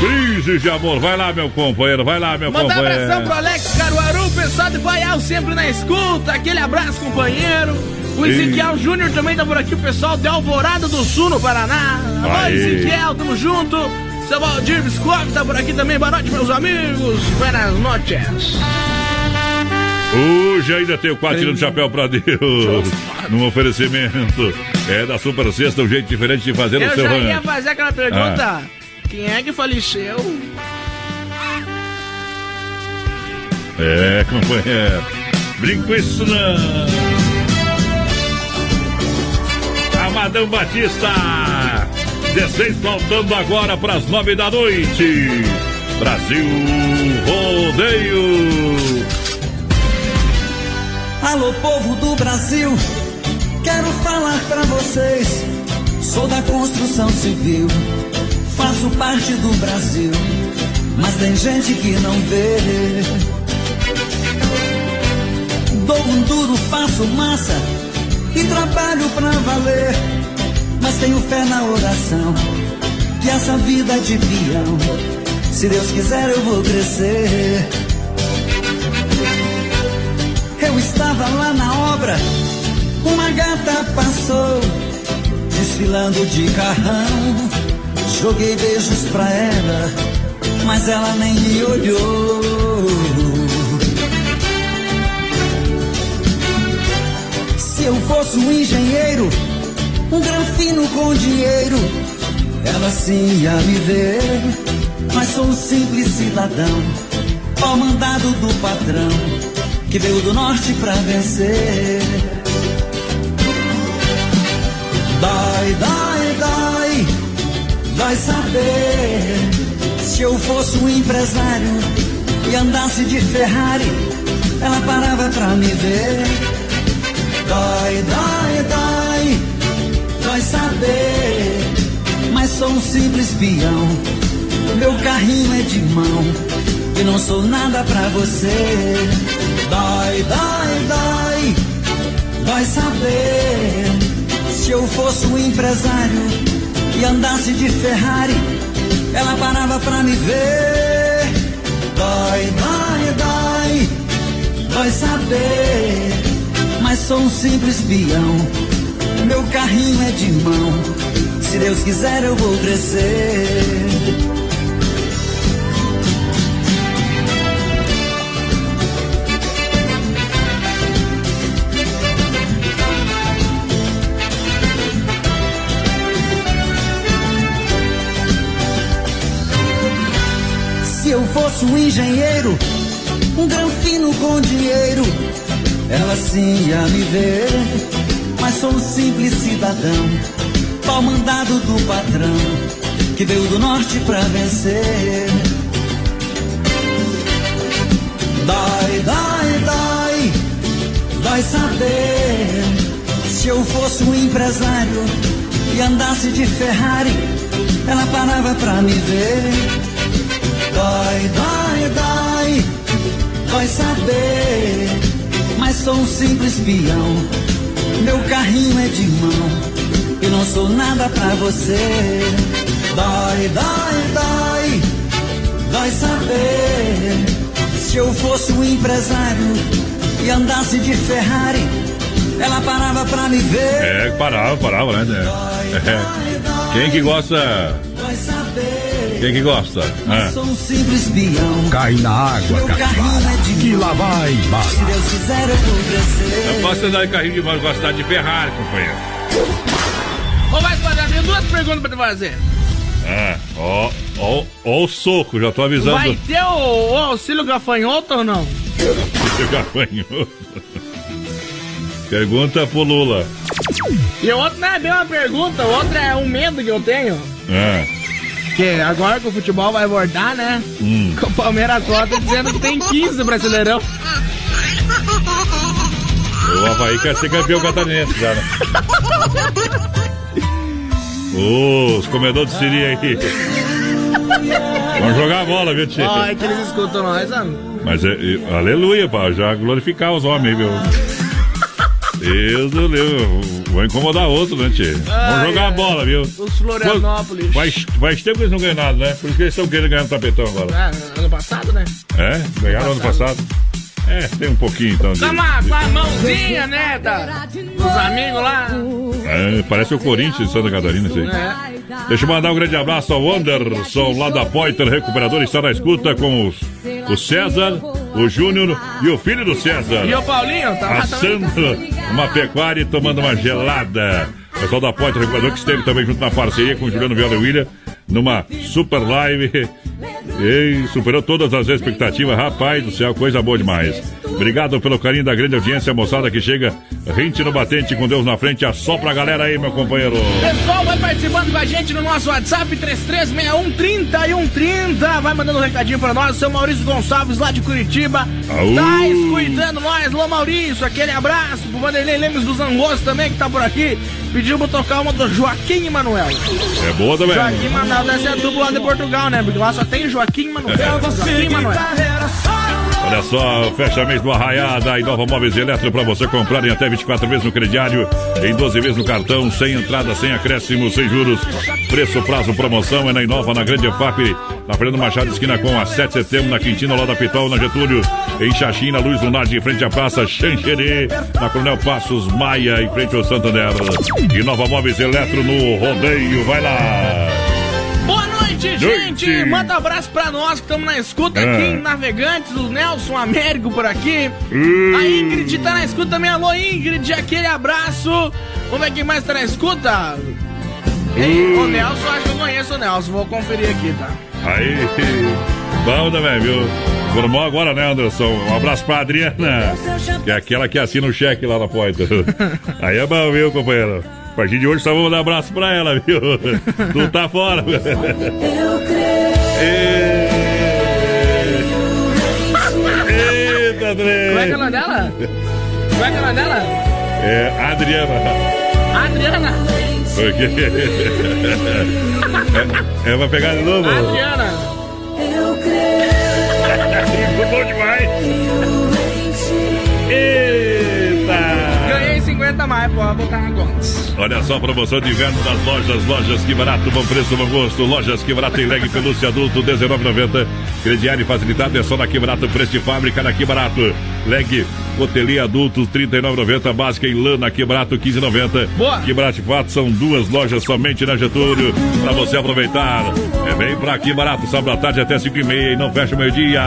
Crise de amor. Vai lá, meu companheiro. Vai lá, meu Mandar um companheiro. abração pro Alex Caruaru, pessoal de Baial sempre na escuta. Aquele abraço, companheiro. O. Ezequiel Júnior também tá por aqui, o pessoal de Alvorada do Sul, no Paraná. Alô. Ezequiel, tamo junto. Seu Valdir Biscoff tá por aqui também. Boa noite, meus amigos. Buenas noches. Hoje ainda tem o quatro tirando chapéu pra Deus. Num oferecimento. É da Super Sexta, um jeito diferente de fazer Eu o seu já ia fazer aquela pergunta. Ah. Quem é que faleceu? É, companheiro. Brinco isso não. Amadão Batista. 16 faltando agora para as 9 da noite. Brasil Rodeio. Alô, povo do Brasil, quero falar pra vocês. Sou da construção civil, faço parte do Brasil, mas tem gente que não vê. Dou um duro, faço massa e trabalho pra valer, mas tenho fé na oração que essa vida é de peão. Se Deus quiser, eu vou crescer. Eu estava lá na obra, uma gata passou, desfilando de carrão. Joguei beijos pra ela, mas ela nem me olhou. Se eu fosse um engenheiro, um granfino com dinheiro, ela sim ia me ver. Mas sou um simples cidadão, ao mandado do patrão que veio do norte pra vencer. Dói, dói, dói, dói saber. Se eu fosse um empresário e andasse de Ferrari, ela parava pra me ver. Dói, dói, dói, dói saber. Mas sou um simples peão. Meu carrinho é de mão e não sou nada pra você. Dói, dói, dói, dói saber. Se eu fosse um empresário e andasse de Ferrari, ela parava pra me ver. Dói, dói, dói, dói saber. Mas sou um simples peão. Meu carrinho é de mão. Se Deus quiser, eu vou crescer. Se eu fosse um engenheiro, um granfino com dinheiro, ela sim ia me ver. Mas sou um simples cidadão, pau mandado do patrão, que veio do norte pra vencer. Dói, dói, dói, dói saber. Se eu fosse um empresário e andasse de Ferrari, ela parava pra me ver. Dói, dói, dói, dói saber. Mas sou um simples peão. Meu carrinho é de mão. E não sou nada pra você. Dói, dói, dói, dói saber. Se eu fosse um empresário e andasse de Ferrari, ela parava pra me ver. É, parava, parava, né? É. Quem que gosta? Dói saber. Quem que gosta? Ah. sou um simples peão. Cai na água, capivara. é de Que lá vai Se bala. Deus quiser, eu vou crescer. Eu de andar de carrinho de mão, eu gosto de andar de Ferrari, companheiro. Ô, vai, padrão, tem duas perguntas pra te fazer. Ah, ó, ó, ó o soco, já tô avisando. Vai ter o, o auxílio gafanhoto ou não? Seu gafanhoto. Pergunta pro Lula. E o outro não é bem uma pergunta, o outro é um medo que eu tenho. Ah, Que agora que o futebol vai voltar, né? hum. Com o Palmeiras Cota dizendo que tem 15 brasileirão. O Havaí quer ser campeão catarinense já, né? Os comedores de siri aí. Vamos jogar a bola, viu, Tchê? Ó, é que eles escutam nós, mano. Mas é, é- aleluia, pá, já glorificar os homens, viu? Deus do céu, vou incomodar outro, né, Tchê? Vamos Ai, jogar a bola, viu? Os Florianópolis. Faz, faz tempo que eles não ganham nada, né? Por isso que eles estão querendo ganhar no tapetão agora. É, ano passado, né? É? Ganharam ano passado? É, tem um pouquinho então. De, Com a, ma- com a mãozinha, né? Da, dos amigos lá. É, parece o Corinthians de Santa Catarina, isso aí. É. Deixa eu mandar um grande abraço ao Anderson, lá da Poiter Recuperador, está na escuta com os, o César, o Júnior e o filho do César. E o Paulinho, tá. Assando uma pecuária e tomando uma gelada. O pessoal da Poiter Recuperador que esteve também junto na parceria com o Juliano Viola e William numa super live. E superou todas as expectativas. Rapaz do céu, coisa boa demais. Obrigado pelo carinho da grande audiência, moçada que chega rente no batente com Deus na frente. Assopra a galera aí, meu companheiro. Pessoal, vai participando com a gente no nosso WhatsApp 33613130. Vai mandando um recadinho pra nós. Seu Maurício Gonçalves, lá de Curitiba. Aú. Tá escutando nós. Alô, Maurício, aquele abraço. Pro Vanderlei Lemos dos Angostos também, que tá por aqui. Pediu pra tocar uma do Joaquim e Manuel. É boa também. Joaquim e Manuel deve ser a dupla lá de Portugal, né? Porque lá só tem Joaquim e Manuel. Joaquim e Manuel. Olha só, fecha mês do Arraiada e Nova Móveis Eletro para você comprar em até 24 vezes no crediário, em 12 vezes no cartão, sem entrada, sem acréscimo, sem juros. Preço, prazo, promoção é na Inova, na Grande FAP, na Fernando Machado, esquina com a 7 de setembro, na Quintina, lá da Pitol, na Getúlio, em Xaxim, na Luz Lunar, em frente à Praça Xanxerê, na Coronel Passos Maia, em frente ao Santander. E Nova Móveis Eletro no rodeio, vai lá! Noite, gente! Noite. Manda um abraço pra nós que estamos na escuta Ah. aqui em Navegantes, o Nelson Américo por aqui. Hum. A Ingrid tá na escuta também. Alô, Ingrid, aquele abraço. Vamos ver quem mais tá na escuta. Ei, Hum. o Nelson, acho que eu conheço o Nelson. Vou conferir aqui, tá? Aí, bom também, viu? Formou agora, né, Anderson? Um abraço pra Adriana, que é aquela que assina o cheque lá na porta. Aí é bom, viu, companheiro? A partir de hoje só vamos dar abraço pra ela, viu? Tu tá fora. Eita, André! Como é que é o nome dela? Como é que é o nome dela? É, Adriana. Adriana. Por quê? É, pra pegar de novo? Adriana. Olha só a promoção de inverno das lojas. Lojas que barato, bom preço, bom gosto. Lojas que barato tem leg pelúcia adulto, R$19,90. Crediário facilitado é só na que barato, preço de fábrica na que barato. Leg cotelia adulto, R$39,90. Básica em lã na que barato, R$15,90. Boa. Que barato fato são duas lojas somente na Getúlio. Pra você aproveitar. É bem pra aqui barato, sábado à tarde até 5 e e não fecha o meio-dia.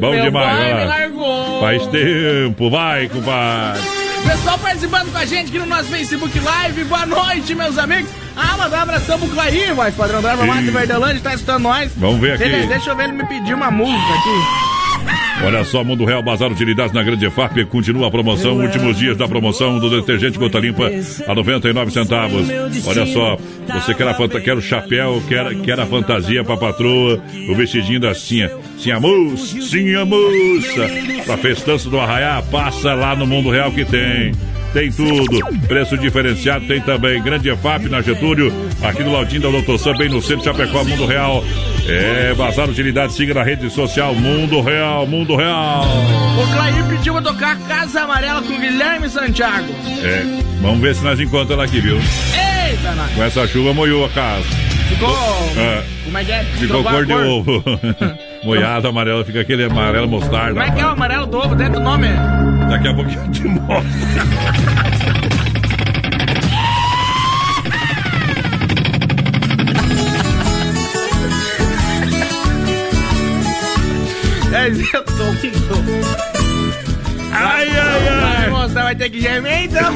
Bom Meu demais, pai Faz tempo, vai, compadre. Pessoal participando com a gente aqui no nosso Facebook Live. Boa noite, meus amigos. Ah, mandar um abração pro Clarinho, voz padrão da Mata de Verdelândia, tá escutando nós. Vamos ver aqui. Deixa eu ver, ele me pediu uma música aqui. Olha só, Mundo Real Bazar Utilidades na Grande EFAP continua a promoção, últimos dias da promoção do detergente Gota Limpa a 99 centavos. Olha só, você quer, a fanta- quer o chapéu, quer, quer a fantasia pra patroa, o vestidinho da Cinha. Cinha Moça, Cinha Moça. Pra festança do Arraiá, passa lá no Mundo Real que tem. Tem tudo. Preço diferenciado tem também. Grande EFAP na Getúlio, aqui no Laudinho da Doutor Sam, bem no centro de Chapecó, Mundo Real. É, Bazar Utilidades, siga na rede social Mundo Real, Mundo Real. O Clair pediu pra tocar Casa Amarela com Guilherme Santiago. É, vamos ver se nós encontramos ela aqui, viu? Eita, nós. Com essa chuva molhou a casa. Ficou. É, Como é que é? ficou a cor de ovo. Moiado, amarelo, fica aquele amarelo mostarda. Como é que é o amarelo do ovo dentro do nome? Daqui a pouquinho eu te mostro. É, eu tô muito. Ai, ai, ai. Vai mostrar, vai ter que gemer então.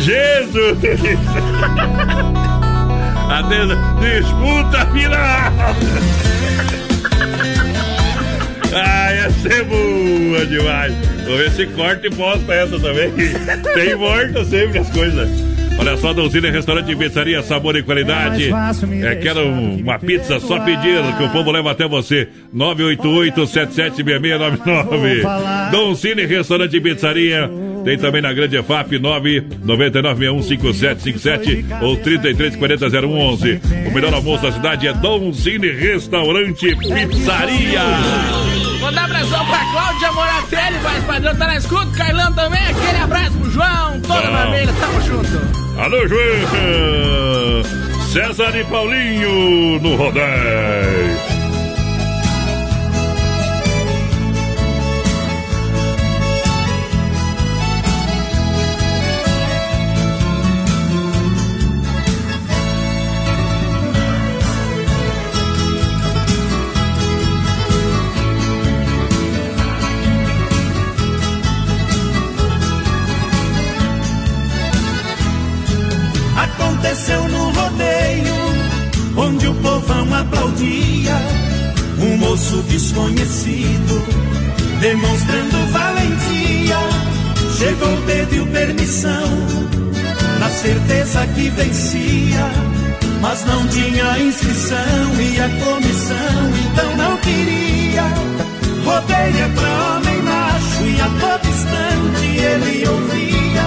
Jesus! Atenda, disputa final! Ai, essa é boa demais! Vou ver se corta e posta essa também. Tem morta sempre as coisas. Olha só, Donzina Restaurante e Pizzaria, sabor e qualidade. É, quero uma pizza, só pedir que o povo leva até você. 988-776699. Donzine Restaurante e Pizzaria. Tem também na Grande EFAP 999615757 ou 33400111. O melhor almoço da cidade é Donzine Restaurante Pizzaria. Mandar abração pra Cláudia Moratelli, voz padrão, tá na escuta. Carlão também, aquele abraço pro João, toda a Bom. família, tamo junto. Alô, João! César e Paulinho no Rodé. Moço desconhecido, demonstrando valentia. Chegou, pediu permissão, na certeza que vencia. Mas não tinha inscrição e a comissão então não queria. Rodeio é pra homem macho e a todo instante ele ouvia.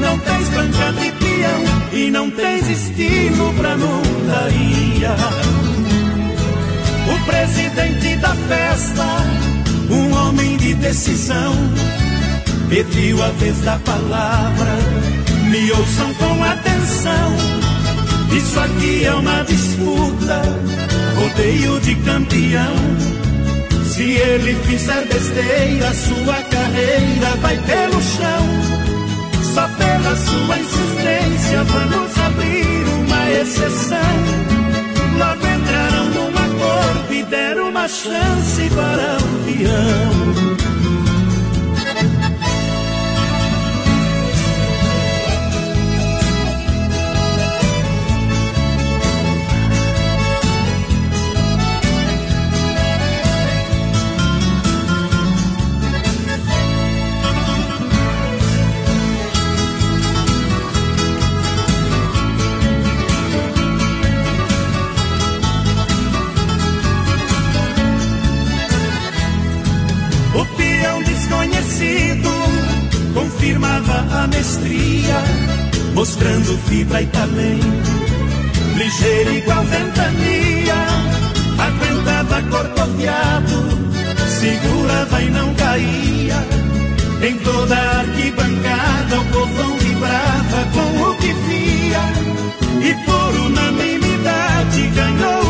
Não tens banca de peão e não tens destino pra montaria. Presidente da festa, um homem de decisão, pediu a vez da palavra. Me ouçam com atenção. Isso aqui é uma disputa, rodeio de campeão. Se ele fizer besteira, sua carreira vai pelo chão. Só pela sua insistência vamos abrir uma exceção. Logo uma chance para o peão. Confirmava a mestria, mostrando fibra e talento, ligeiro igual ventania, aguentava corcoviado, segurava e não caía, Em toda a arquibancada o povão vibrava com o que via. E por unanimidade ganhou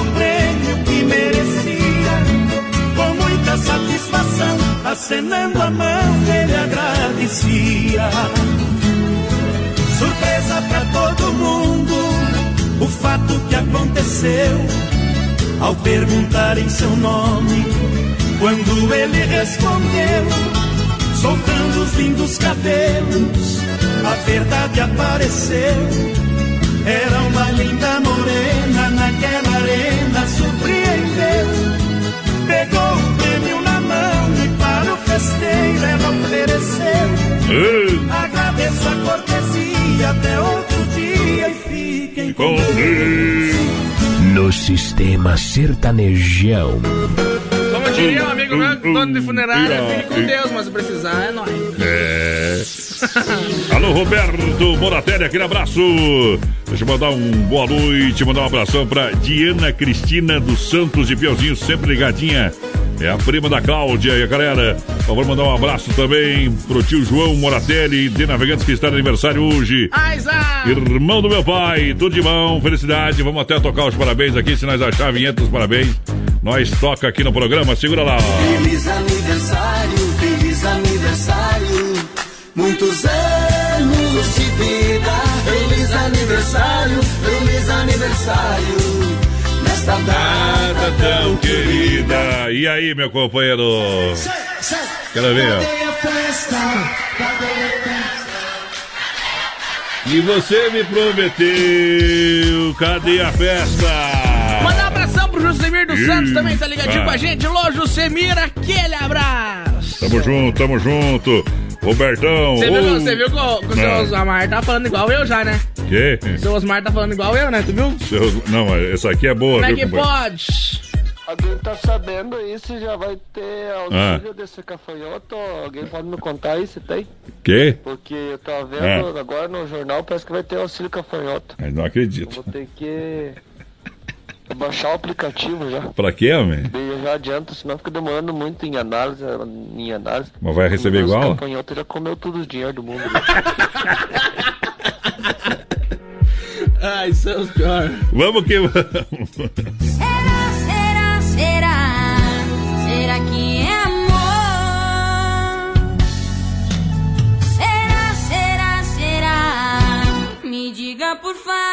muita satisfação, acenando a mão, ele agradecia. Surpresa pra todo mundo, o fato que aconteceu. Ao perguntarem seu nome, quando ele respondeu, soltando os lindos cabelos, a verdade apareceu. Era uma linda morena naquela arena, surpreendeu. Agradeço a cortesia até outro dia e fiquem com Deus. No sistema sertanejão. Como diria um amigo meu, dono de funerária, fique com Deus, mas se precisar é nóis. É. Alô, Roberto Moratelli, aquele abraço. Deixa eu mandar um boa noite, mandar um abração pra Diana Cristina dos Santos de Piauzinho, sempre ligadinha. É a prima da Cláudia e a galera. Por favor, mandar um abraço também pro tio João Moratelli de Navegantes que está de aniversário hoje. Irmão do meu pai, tudo de bom, felicidade. Vamos até tocar os parabéns aqui, se nós achar a vinheta dos parabéns. Nós toca aqui no programa, segura lá. Feliz aniversário, feliz aniversário. Muitos anos de vida. Feliz aniversário, feliz aniversário. Nesta data tão querida. E aí, meu companheiro? Quero ver, ó. Cadê a festa? Cadê a festa? E você me prometeu, cadê a festa? Mandar um abração pro Jusemir dos Santos também, tá ligadinho ah. com a gente. Lô, Jusemir, aquele abraço. Tamo junto, tamo junto. Robertão. Você viu, você viu que o, que o seu Ah. Osmar tá falando igual eu já, né? Quê? O seu Osmar tá falando igual eu, né? Tu viu? Seu- Não, mas essa aqui é boa, Como é viu, que companheiro? pode? Alguém tá sabendo aí se já vai ter auxílio Ah. desse cafanhoto? Alguém pode me contar aí se tem? Quê? Porque eu tava vendo Ah. agora no jornal, parece que vai ter auxílio cafanhoto. Mas não acredito. Vou ter que baixar o aplicativo já. Pra quê, homem? Daí já adianta, senão fica demorando muito em análise, em análise. Mas vai receber O igual? cafanhoto já comeu todo o dinheiro do mundo. Ai, seus piores. Vamos que vamos. Será, será, será? Será que é amor? Será, será, será? Me diga por favor.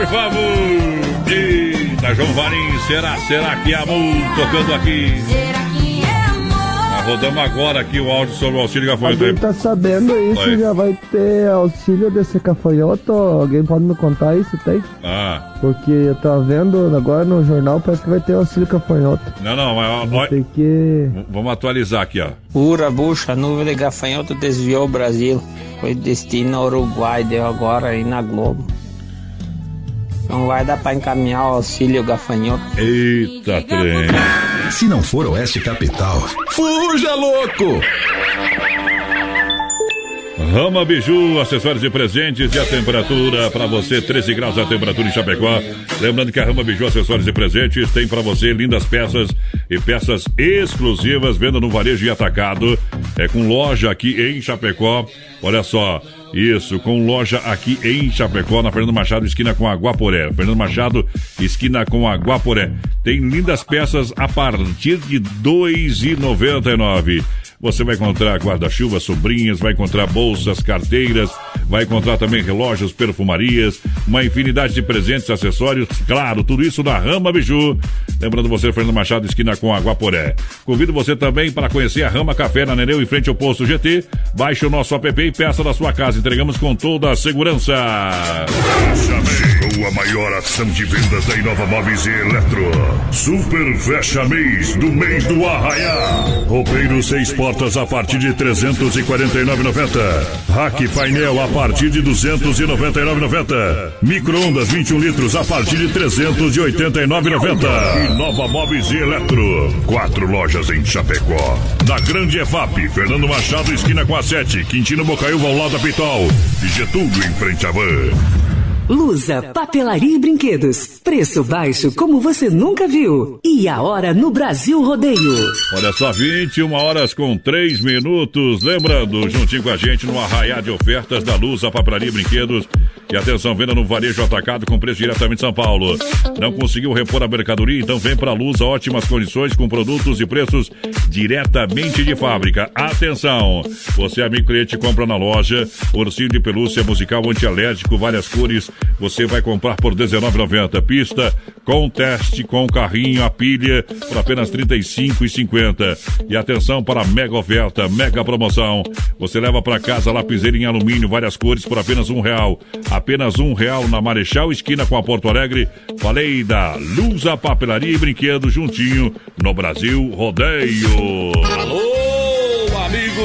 por favor. Eita, João Varim, será, será que é amor? Tocando aqui. Será que é amor? Agora aqui o áudio sobre o auxílio gafanhoto. Alguém tá sabendo isso se já vai ter auxílio desse cafanhoto? Alguém pode me contar isso, tem? Ah. Porque eu tava vendo agora no jornal, parece que vai ter auxílio cafanhoto. Não, não, mas... Tem que... Vamos atualizar aqui, ó. Pura bucha, nuvem de gafanhoto desviou o Brasil. Foi destino ao Uruguai, deu agora aí na Globo. Não vai dar pra encaminhar o auxílio gafanhoto. Eita, trem. Se não for Oeste Capital, fuja louco! Rama Biju, acessórios e presentes e a temperatura para você, 13 graus a temperatura em Chapecó. Lembrando que a Rama Biju, acessórios e presentes tem para você lindas peças e peças exclusivas, venda no varejo e atacado. É com loja aqui em Chapecó. Olha só, isso, com loja aqui em Chapecó, na Fernando Machado, esquina com a Guaporé. Fernando Machado, esquina com a Guaporé. Tem lindas peças a partir de R$ 2,99. Você vai encontrar guarda-chuva, sobrinhas, vai encontrar bolsas, carteiras, vai encontrar também relógios, perfumarias, uma infinidade de presentes, acessórios, claro, tudo isso na Rama Biju. Lembrando você, Fernando Machado, esquina com a Guaporé. Convido você também para conhecer a Rama Café na Nereu, em frente ao posto GT. Baixe o nosso app e peça da sua casa. Entregamos com toda a segurança. A maior ação de vendas da Inova Móveis e Eletro. Super Fecha Mês do mês do Arraiá. Roupeiro seis portas a partir de 349,90. Rack painel a partir de 299,90. Micro-ondas 21 litros a partir de 389,90. Inova Móveis e Eletro. Quatro lojas em Chapecó. Na Grande EFAP, Fernando Machado, esquina com a 7. Quintino Bocaiúva ao lado da Pitol. Getúlio em frente à van. Lusa, papelaria e brinquedos. Preço baixo como você nunca viu. E a hora no Brasil Rodeio. Olha só, 21 horas com 3 minutos. Lembrando, juntinho com a gente no arraiá de ofertas da Luz, a papelaria e brinquedos. E atenção, venda no varejo atacado com preço diretamente de São Paulo. Não conseguiu repor a mercadoria? Então vem pra Luz, ótimas condições com produtos e preços diretamente de fábrica. Atenção! Você, amigo cliente, compra na loja. Ursinho de pelúcia musical antialérgico, várias cores. Você vai comprar por R$19,90. Pista com teste, com carrinho, a pilha, por apenas R$ 35,50. E atenção para a mega oferta, mega promoção. Você leva para casa lapiseira em alumínio, várias cores, por apenas um real. Apenas um real na Marechal, esquina com a Porto Alegre. Falei da Lusa Papelaria e Brinquedos juntinho no Brasil Rodeio. Alô,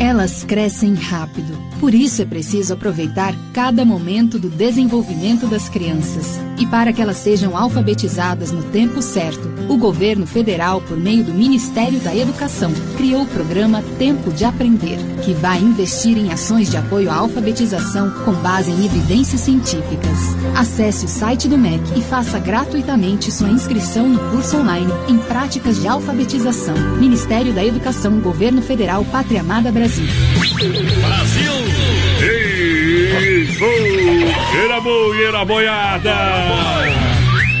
Elas crescem rápido. Por isso é preciso aproveitar cada momento do desenvolvimento das crianças. E para que elas sejam alfabetizadas no tempo certo, o governo federal, por meio do Ministério da Educação, criou o programa Tempo de Aprender, que vai investir em ações de apoio à alfabetização com base em evidências científicas. Acesse o site do MEC e faça gratuitamente sua inscrição no curso online em práticas de alfabetização. Ministério da Educação, Governo Federal, Pátria Amada Brasil. Brasil! Cheira boieira boiada!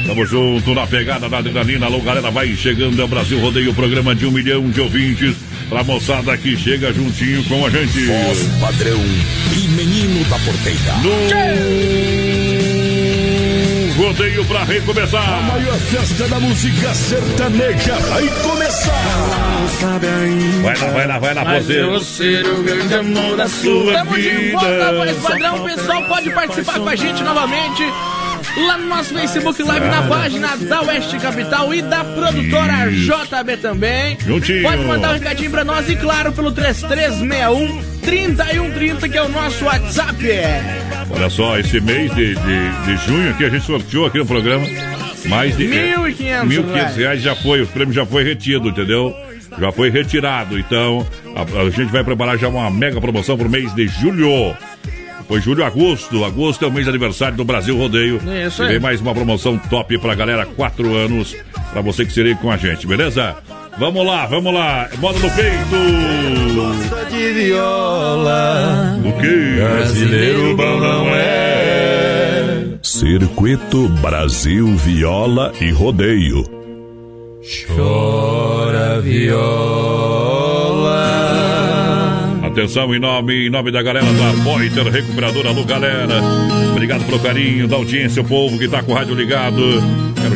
Tamo junto na pegada da adrenalina. Alô, galera, vai chegando. É o Brasil Rodeio, programa de um milhão de ouvintes. Pra moçada que chega juntinho com a gente. Voz padrão e menino da porteira. No rodeio pra recomeçar. A maior festa da música sertaneja vai começar. Vai lá, vai lá, vai lá, Mas você. eu ser o grande amor da sua Tamo de vida. volta, voz padrão. O pessoal pode participar com a gente novamente. Lá no nosso Facebook Live, na página da Oeste Capital e da produtora JB também. Juntinho. Pode mandar um recadinho pra nós e, claro, pelo 3361 3130, que é o nosso WhatsApp. Olha só, esse mês de, de, de junho aqui, a gente sorteou aqui no programa mais de... 1.500 1.500 reais já foi, o prêmio já foi retido, entendeu? Já foi retirado, então a, a gente vai preparar já uma mega promoção pro mês de julho. Foi julho, agosto. Agosto é o mês de aniversário do Brasil Rodeio. Isso e aí. vem mais uma promoção top pra galera. Quatro anos pra você que seria com a gente, beleza? Vamos lá, vamos lá. Moda no peito. de viola. O que? Brasileiro bom não é. Circuito Brasil Viola e Rodeio. Chora viola. Atenção em nome, em nome da galera da Pointer Recuperadora. Alô, galera. Obrigado pelo carinho da audiência, o povo que tá com o rádio ligado.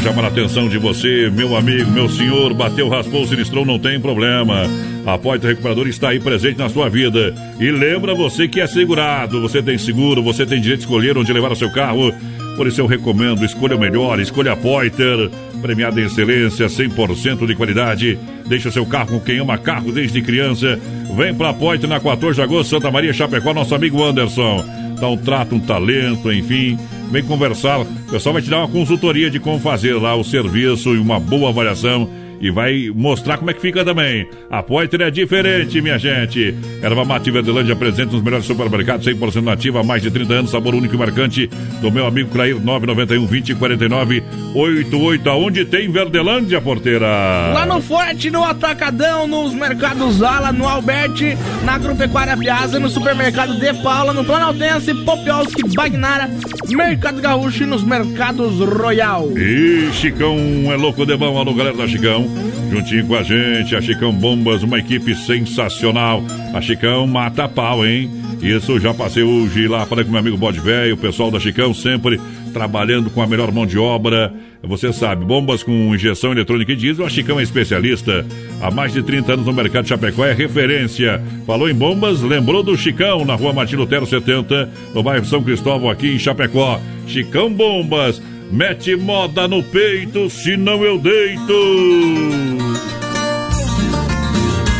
Chamar a atenção de você, meu amigo, meu senhor. Bateu, raspou, sinistrou, não tem problema. A Pointer Recuperadora está aí presente na sua vida. E lembra você que é segurado. Você tem seguro, você tem direito de escolher onde levar o seu carro. Por isso eu recomendo, escolha o melhor, escolha a Pointer, premiada em excelência, 100% de qualidade. Deixa o seu carro com quem ama carro desde criança. Vem pra Pointer na 14 de agosto, Santa Maria, Chapecó, nosso amigo Anderson. Dá um trato, um talento, enfim. Vem conversar. O pessoal vai te dar uma consultoria de como fazer lá o serviço e uma boa avaliação e vai mostrar como é que fica também. A Poiter é diferente, minha gente. Erva Mate Verdelândia presente nos melhores supermercados, 100% nativa, há mais de 30 anos, sabor único e marcante, do meu amigo Clair, 991 20 49 88. Aonde tem Verdelândia, porteira? Lá no Forte, no Atacadão, nos mercados Ala, no Alberti, na Agropecuária Piazza, no supermercado De Paula, no Planaltense, Popiolski, Bagnara, Mercado Gaúcho e nos mercados Royal. E Chicão é louco de bom, alô galera da Chicão, juntinho com a gente, a Chicão Bombas, uma equipe sensacional. A Chicão mata pau, hein? Isso, já passei hoje lá, falei com meu amigo Bode Velho, o pessoal da Chicão sempre trabalhando com a melhor mão de obra. Você sabe, bombas com injeção eletrônica e diesel, a Chicão é especialista. Há mais de 30 anos no mercado de Chapecó é referência. Falou em bombas, lembrou do Chicão, na rua Martin Lutero 70, no bairro São Cristóvão, aqui em Chapecó. Chicão Bombas, mete moda no peito, senão eu deito.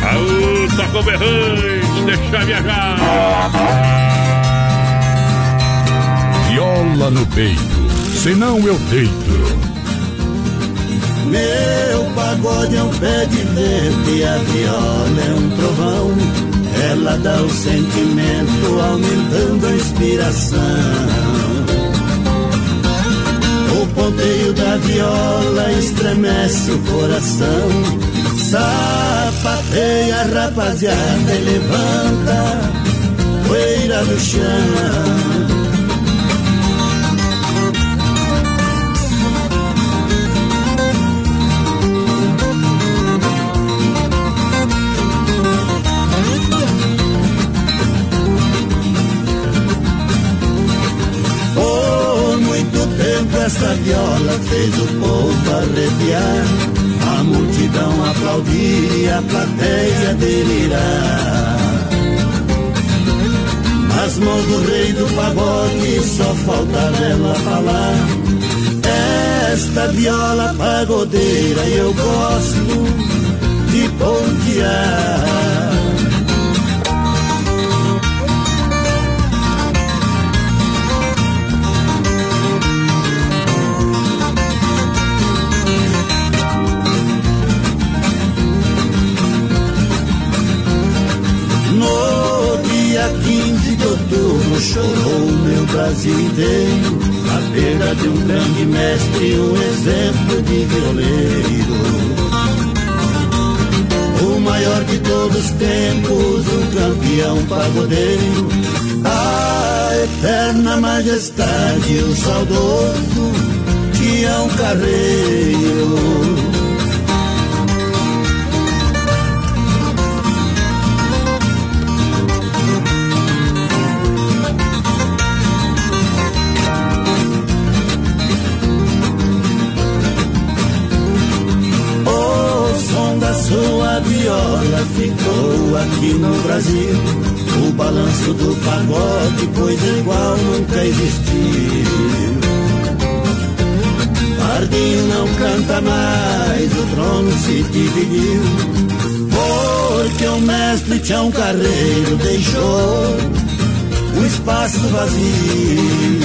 Aô, tocou berrante, deixa viajar. Viola no peito, senão eu deito. Meu pagode é um pé de vento e a viola é um trovão. Ela dá o sentimento, aumentando a inspiração. Ponteio da viola estremece o coração. Sapateia, rapaziada, e levanta poeira do chão. Essa viola fez o povo arrepiar, a multidão aplaudir a plateia delirar. Nas mãos do rei do pagode só faltava ela falar. Esta viola pagodeira eu gosto de pontear. Outubro chorou meu Brasil inteiro A perda de um grande mestre, um exemplo de violeiro. O maior de todos os tempos, um campeão pagodeiro. A eterna majestade, o saudoso Tião Carreiro ficou aqui no Brasil. O balanço do pagode, pois igual nunca existiu. Pardinho não canta mais, o trono se dividiu. Porque o mestre Tião Carreiro deixou o espaço vazio.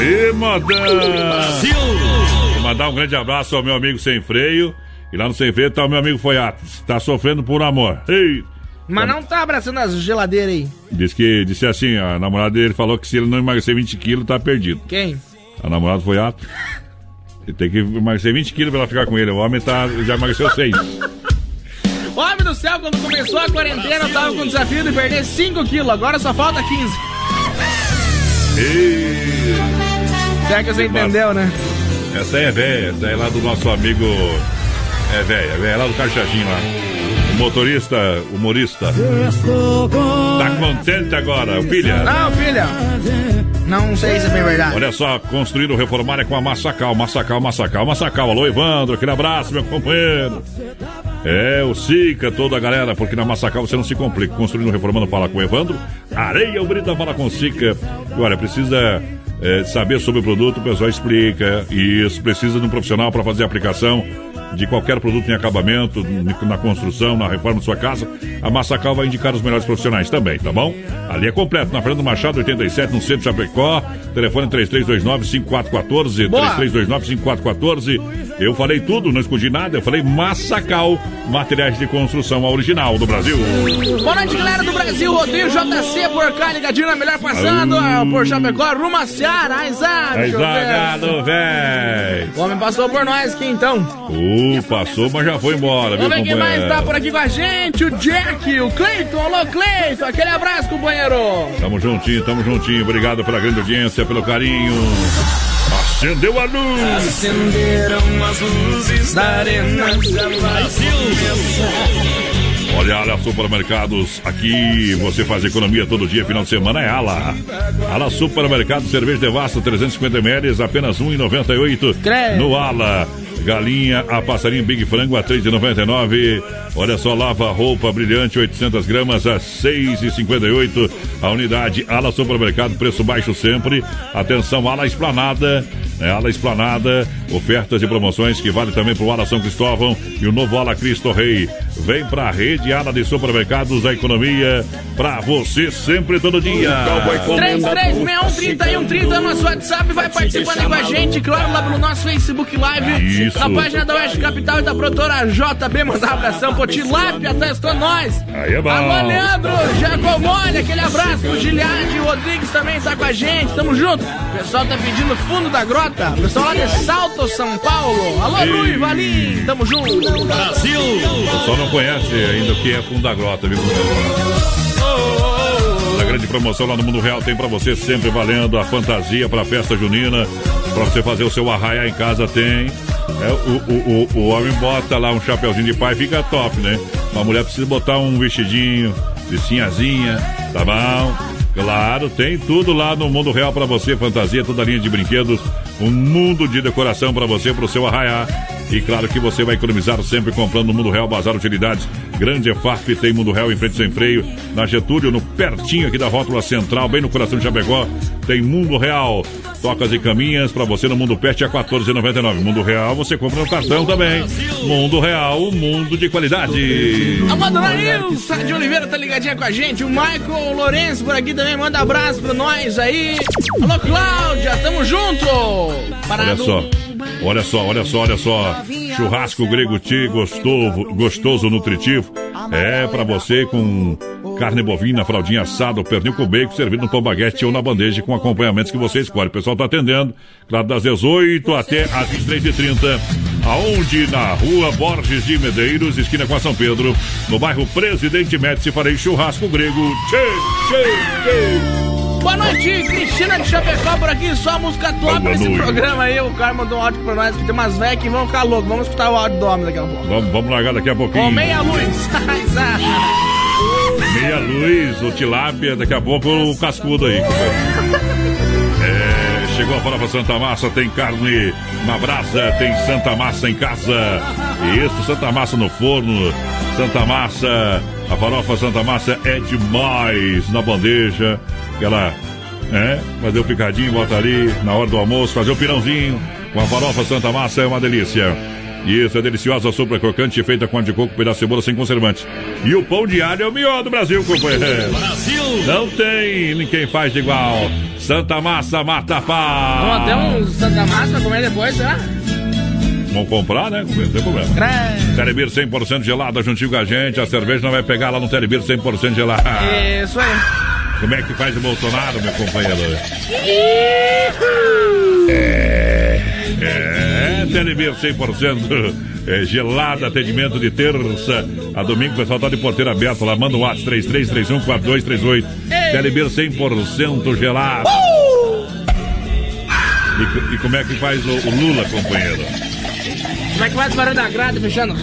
E modão! Brasil! Vou mandar um grande abraço ao meu amigo Sem Freio. E lá no Sem Freio tá o meu amigo Foiatos. Tá sofrendo por amor. Ei! Mas não tá abraçando as geladeiras aí. Diz que, disse assim, a namorada dele falou que se ele não emagrecer 20 quilos, tá perdido. Quem? A namorada foi ato. Tem que emagrecer 20 quilos pra ela ficar com ele. O homem tá, já emagreceu 6. Homem do céu, quando começou a quarentena, eu tava com o desafio de perder 5 quilos. Agora só falta 15. E... Será que você entendeu, né? Essa aí é velha, essa aí é lá do nosso amigo. É velha, é velha, lá do Caixadinho lá. O motorista, humorista. Tá contente agora, filha? Não, filha. Não sei se é bem verdade. Olha só, construir ou reformar é com a Massacal, Massacal, Massacal, Massacal. Alô, Evandro, aquele abraço, meu companheiro. É, o Sica, toda a galera, porque na Massacal você não se complica. Construindo, reformando, fala com o Evandro. Areia o Brita fala com o Sica. E olha, precisa é, saber sobre o produto, o pessoal explica. Isso, precisa de um profissional para fazer a aplicação de qualquer produto em acabamento, na construção, na reforma de sua casa, a Massacal vai indicar os melhores profissionais também, tá bom? Ali é completo, na Fernando Machado 87, no centro de Chapecó, telefone 3329-5414, 3329-5414. Eu falei tudo, não escondi nada, eu falei Massacal, materiais de construção original do Brasil. Boa noite, galera do Brasil, Rodrigo JC, por cá, ligadinho na melhor passando, uh. por Chapecó, rumo a Seara, Aizado, Aizado, velho. O homem passou por nós aqui então. Uh, passou, mas já foi embora, viu, Vamos ver quem mais tá por aqui com a gente, o Jack, o Cleiton, alô Cleiton, aquele abraço, companheiro. Tamo juntinho, tamo juntinho, obrigado pela grande audiência, pelo carinho. Acendeu a luz! Acenderam as luzes da arena, vai Olha, Ala Supermercados, aqui você faz economia todo dia, final de semana é Ala. Ala Supermercado, cerveja Devassa, 350 ml, apenas R$ 1,98 no Ala. Galinha, a passarinho Big Frango a 3,99. Olha só, lava roupa brilhante, 800 gramas a 6,58. A unidade Ala Supermercado, preço baixo sempre. Atenção, Ala Esplanada. É, Ala Esplanada, ofertas e promoções que vale também para o Ala São Cristóvão e o novo Ala Cristo Rei. Vem para a rede Ala de Supermercados da Economia, para você sempre, todo dia. 3361-3130 no nosso WhatsApp, vai participando aí com a gente, claro, lá no nosso Facebook Live. Isso. Na página da Oeste Capital e da produtora JB, mandar um abração pro Tilápia, tá escutando nós. Aí é bom. Alô, Leandro, Jacomolha, aquele abraço pro Giliade, o Rodrigues também tá com a gente, tamo junto. O pessoal tá pedindo fundo da grota, o pessoal lá de Salto, São Paulo. Alô. Rui, Valim, tamo junto. Brasil! Não conhece ainda o que é fundo da grota, viu? A grande promoção lá no Mundo Real tem pra você sempre valendo a fantasia pra festa junina. Pra você fazer o seu arraia em casa tem. É, o, o, o, o homem bota lá um chapeuzinho de pai fica top, né? Uma mulher precisa botar um vestidinho de sinhazinha, tá bom? Claro, tem tudo lá no Mundo Real pra você, fantasia, toda a linha de brinquedos, um mundo de decoração pra você, pro seu arraiar. E claro que você vai economizar sempre comprando no Mundo Real Bazar Utilidades. Grande EFAP tem Mundo Real em frente sem freio. Na Getúlio, no pertinho aqui da rótula central, bem no coração de Chapecó, tem Mundo Real. Tocas e caminhas pra você no Mundo Pet a 14,99. Mundo Real você compra no cartão também. Mundo Real, um mundo de qualidade. A Madonna de Oliveira tá ligadinha com a gente. O Michael Lourenço por aqui também manda abraço pra nós aí. Alô, Cláudia, tamo junto. Olha só. Olha só, olha só, olha só. Churrasco grego ti, gostoso, gostoso, nutritivo. É pra você com carne bovina, fraldinha assada, pernil com bacon, servido no pão baguete ou na bandeja com acompanhamentos que você escolhe. O pessoal tá atendendo, claro, das 18 até as 23h30. Aonde? Na rua Borges de Medeiros, esquina com a São Pedro, no bairro Presidente Médici, farei churrasco grego. Tchê, tchê, tchê. Boa noite, Cristina de Chapecó por aqui, só música top Boa nesse noite. programa aí. O cara mandou um áudio pra nós que tem umas velhas que vão ficar loucos. Vamos escutar o áudio do homem daqui a pouco. Vamos, vamos largar daqui a pouquinho. Com meia luz. Meia luz, o tilápia, daqui a pouco o cascudo aí. É, chegou a farofa Santa Massa, tem carne na brasa, tem Santa Massa em casa. Isso, Santa Massa no forno, Santa Massa, a farofa Santa Massa é demais na bandeja. Aquela, né? Fazer o picadinho, bota ali na hora do almoço, fazer o pirãozinho. Com a farofa Santa Massa é uma delícia. Isso, é deliciosa sopa crocante feita com ar de coco, pedaço de cebola sem conservante. E o pão de alho é o melhor do Brasil, companheiro. Brasil! Não tem ninguém faz de igual. Santa Massa mata pau. Vamos até um Santa Massa pra comer depois, será? Vamos comprar, né? Não tem problema. Telebir 100% gelada juntinho com a gente. A cerveja não vai pegar lá no Telebir 100% gelada. Isso aí. Como é que faz o Bolsonaro, meu companheiro? É. É, Telebir 100% é, gelada, atendimento de terça a domingo. O pessoal tá de porteira aberta lá. Manda o WhatsApp 33314238. Telebir 100% gelado. Uh! E, e, como é que faz o, o Lula, companheiro? Como é que faz o barulho da grade fechando?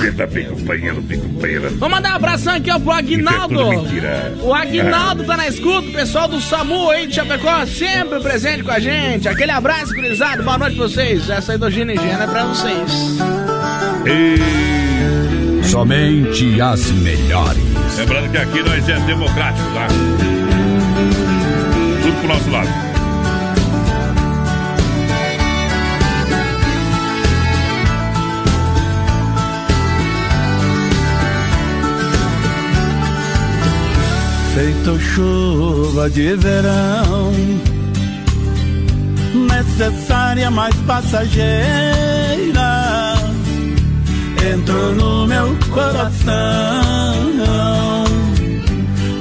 Senta bem, companheiro, bem, companheiro. Vou mandar um abração aqui ó, pro Aguinaldo. É. O Aguinaldo tá na escuta, o pessoal do SAMU aí de Chapecó, sempre presente com a gente. Aquele abraço, gurizado, boa noite pra vocês. Essa aí do Gina é pra vocês. E... Somente as melhores. Lembrando que aqui nós é democrático, tá? Tudo pro nosso lado. Feito chuva de verão, necessária, mas passageira, entrou no meu coração,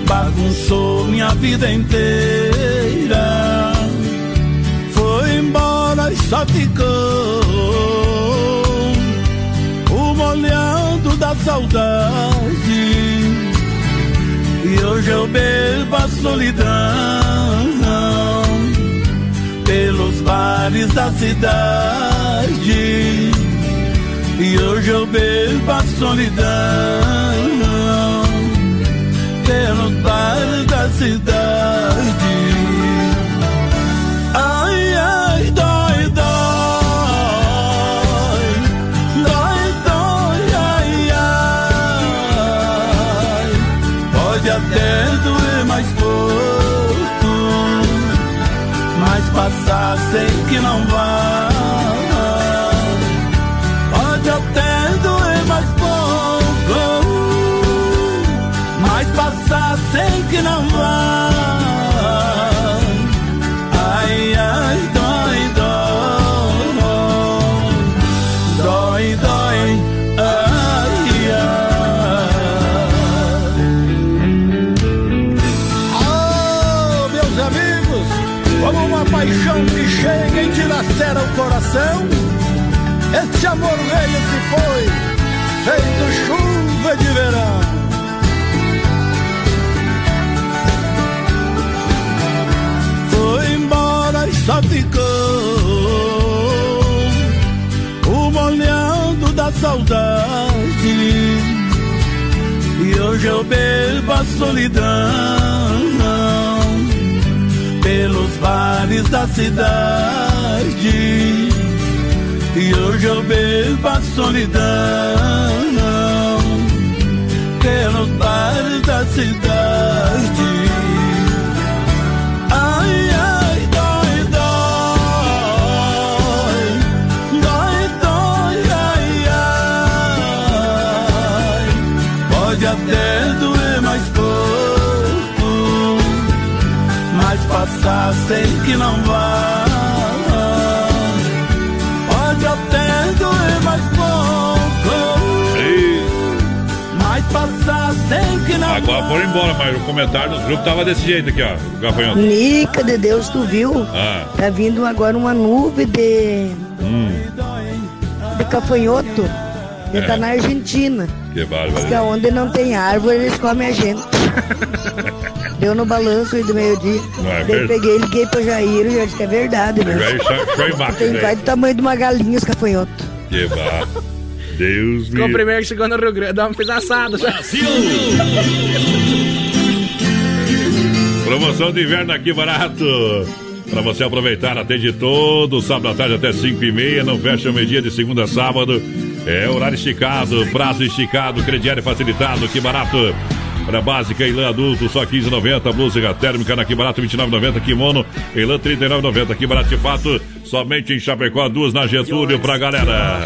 bagunçou minha vida inteira, foi embora e só ficou o molhando da saudade e hoje eu bebo a solidão pelos bares da cidade. E hoje eu bebo a solidão pelos bares da cidade. Passar sei que não vai. Pode até doer mais pouco, mas passar sei que não vai. Coração, este amor velho se foi, feito chuva de verão. Foi embora e só ficou o molhando da saudade. E hoje eu bebo a solidão pelos bares da cidade. Bebo a solidão pelos bares da cidade. Ai, ai, dói, dói, dói, dói, ai, ai. Pode até doer mais pouco, mas passar sei que não vai. Agora foram embora, mas o comentário do grupo tava desse jeito aqui, ó. O gafanhoto. Nica de Deus, tu viu? Ah. Tá vindo agora uma nuvem de, Hum, de cafanhoto. Ele É. tá na Argentina. que bárbaro. onde não tem árvore, eles comem a gente. Deu no balanço aí do meio-dia. É Daí peguei, liguei pro Jair e já disse que é verdade, né? Jair show- Tem né? quase do tamanho de uma galinha os cafanhotos. Que bar... Deus Ficou o me... primeiro que chegou no Rio Grande, dá uma fez assado já. Promoção de inverno aqui barato. Pra você aproveitar, atende todo sábado à tarde até 5 e meia. Não fecha o meio-dia de segunda a sábado. É horário esticado, prazo esticado, crediário facilitado. Que barato. Para básica, Ilan adulto, só 15,90. Blusa térmica na Que Barato, 29,90. Kimono, Ilan 39,90. Que barato de fato, somente em Chapecó, duas na Getúlio pra galera.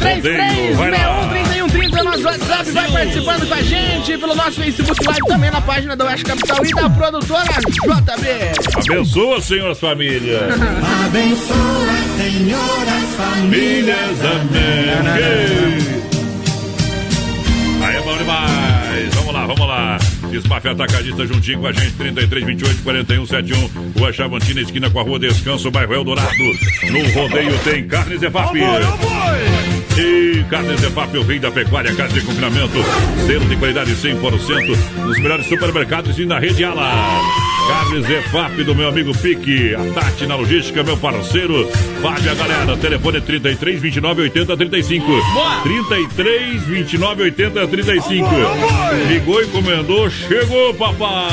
Rodeio, vai lá. 3361 é nosso WhatsApp, vai participando com a gente pelo nosso Facebook Live, também na página da Oeste Capital e da produtora JB. Abençoa, senhoras famílias. Abençoa, senhoras Famílias, amém. Aí é bom demais. Vamos lá, vamos lá. Desmaf Atacadista juntinho com a gente, 33, 28, 41, 71. Rua Chavantina, esquina com a Rua Descanso, bairro Eldorado. No rodeio tem Carnes Evap. E Carnes Evap, o rei da pecuária, carne de confinamento, selo de qualidade 100%, nos melhores supermercados e na rede Ala. Carnes EFAP do meu amigo Pique, a Tati na logística, meu parceiro. Fábio, a galera, telefone 33 29 80 35. 33 29 80 35. Ligou, encomendou, chegou, papai.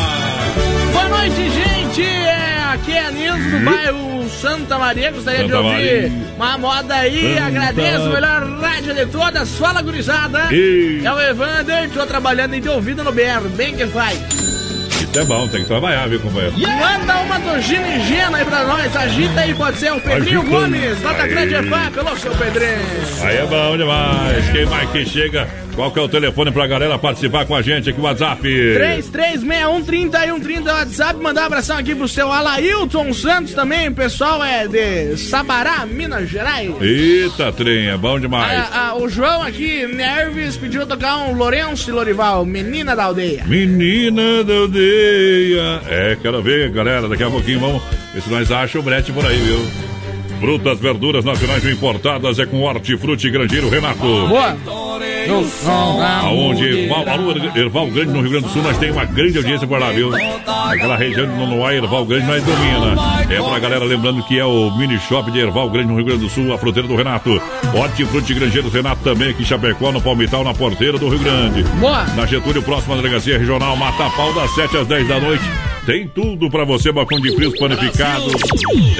Boa noite, gente! Aqui é a Nilson do bairro Santa Maria. Gostaria de Santa ouvir Maria. uma moda aí. Santa Agradeço melhor rádio de todas. Fala, gurizada. É o Evander. Tô trabalhando em de ouvido no BR. Bem que faz. Isso é bom, tem que trabalhar, viu, companheiro? Manda uma do Gino e Gena aí pra nós. Agita aí, pode ser o Pedrinho. Gomes. Nota Aí. grande é FAP. Alô, seu Pedrinho. Aí é bom demais. Quem mais que chega? Qual que é o telefone pra galera participar com a gente aqui, WhatsApp? 33613130 WhatsApp, mandar um abração aqui pro seu Alailton Santos também, o pessoal é de Sabará, Minas Gerais. Eita, trem, é bom demais. Ah, ah, o João aqui, Nerves, pediu tocar um Lourenço e Lorival, Menina da Aldeia. Menina da aldeia. É, quero ver, galera. Daqui a pouquinho vamos ver se nós achamos o brete por aí, viu? Frutas, verduras nacionais importadas é com Hortifruti Grandeiro Renato. Boa. Aonde Erval, alô, Erval Grande no Rio Grande do Sul, nós temos uma grande audiência por lá, viu? Aquela região de Nonoá, Erval Grande, nós domina. É pra galera, lembrando que é o mini shop de Erval Grande no Rio Grande do Sul, a fronteira do Renato. Hortifruti Grangeiro Renato também aqui em Chapecó, no Palmital, na porteira do Rio Grande. Boa. Na Getúlio, próxima delegacia regional, Mata Pau, das 7 às 10 da noite. Tem tudo pra você, balcão de frios panificados.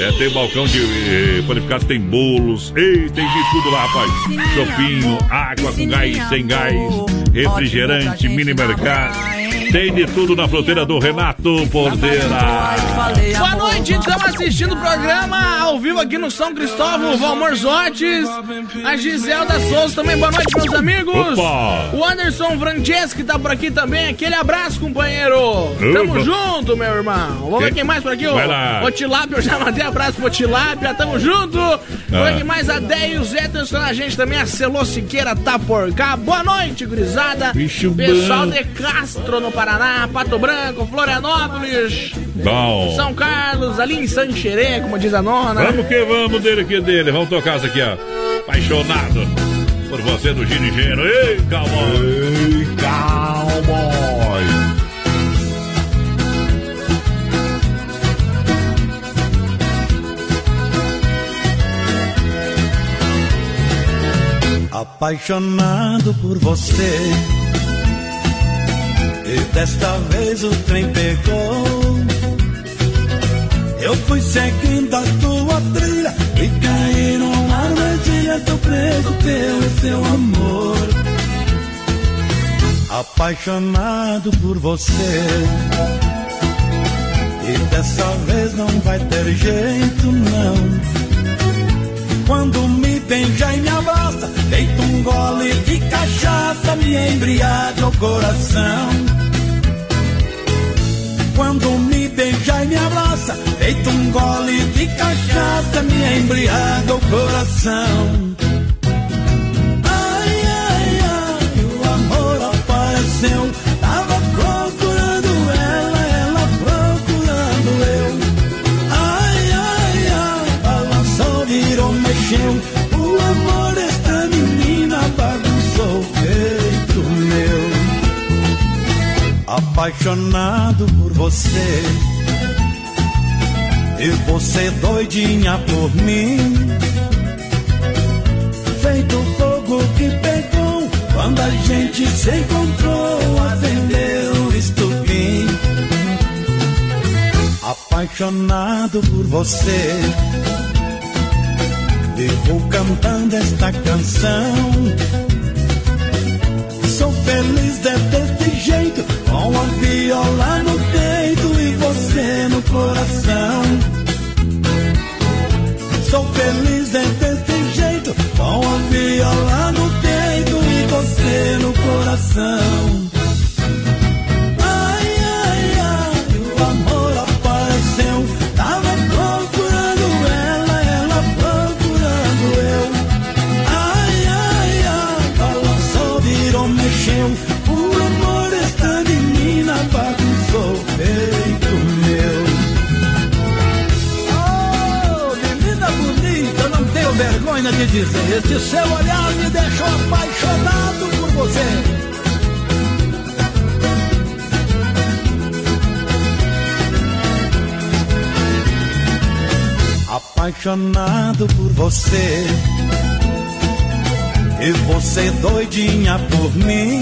É, tem balcão de eh, panificados, tem bolos. Ei, tem de tudo lá, rapaz. Chopinho, água com gás, sem gás, refrigerante, mini mercado. Tem de tudo na fronteira do Renato Porteira. Boa noite, estamos assistindo o programa ao vivo aqui no São Cristóvão, Valmor Zotes, a Giselda Souza também, boa noite, meus amigos. Opa! O Anderson Franceschi tá por aqui também, aquele abraço, companheiro. Tamo Opa! junto, meu irmão. Vamos ver Quem- mais por aqui, Vai o, lá. o Tilápia, eu já mandei abraço pro Tilápia, tamo junto. Ah. quem mais, a Deia e o Zé a gente também, a Celô Siqueira tá por cá. Boa noite, gurizada. Bicho Pessoal bom. de Castro, no Paraná, Pato Branco, Florianópolis. Bom. São Carlos, ali em Sanxerê, como diz a nona. Vamos que vamos dele aqui dele. Vamos tocar isso aqui, ó. Apaixonado por você do Gino e Geno. Ei, cowboy. Ei, cowboy. Apaixonado por você. Desta vez o trem pegou. Eu fui seguindo a tua trilha e caí numa armadilha. Tô preso pelo seu amor. Apaixonado por você. E dessa vez não vai ter jeito, não. Quando me beija e me abraça, deito um gole de cachaça, me embriaga o coração. Quando me beija e me abraça, deito um gole de cachaça, me embriaga o coração. Apaixonado por você. E você doidinha por mim. Feito fogo que pegou quando a gente se encontrou. Acendeu estupim. Apaixonado por você. Vivo cantando esta canção. Sou feliz de jeito, com a viola no peito e você no coração. Sou feliz de deste jeito, com a viola no peito e você no coração. Apaixonado por você. E você doidinha por mim.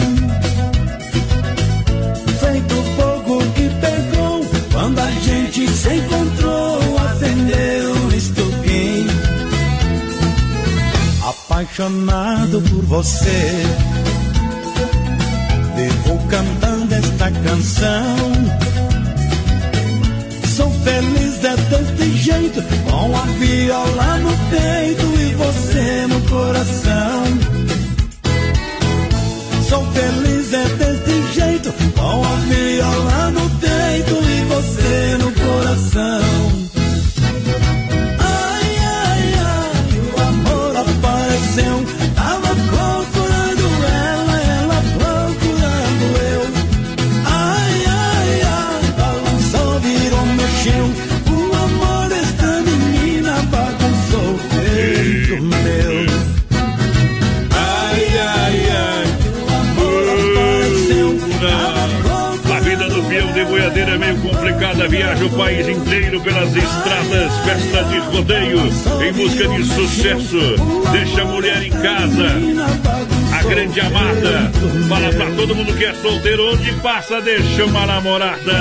Feito fogo que pegou quando a gente se encontrou. Acendeu o estupim. Apaixonado por você. Vivo cantando esta canção feliz é desse jeito, com a viola no peito e você no coração. Sou feliz é desse jeito, com a viola no peito e você no coração. Viaja o país inteiro pelas estradas, festa de rodeio, em busca de sucesso. Deixa a mulher em casa, a grande amada. Fala pra todo mundo que é solteiro, onde passa, deixa uma namorada.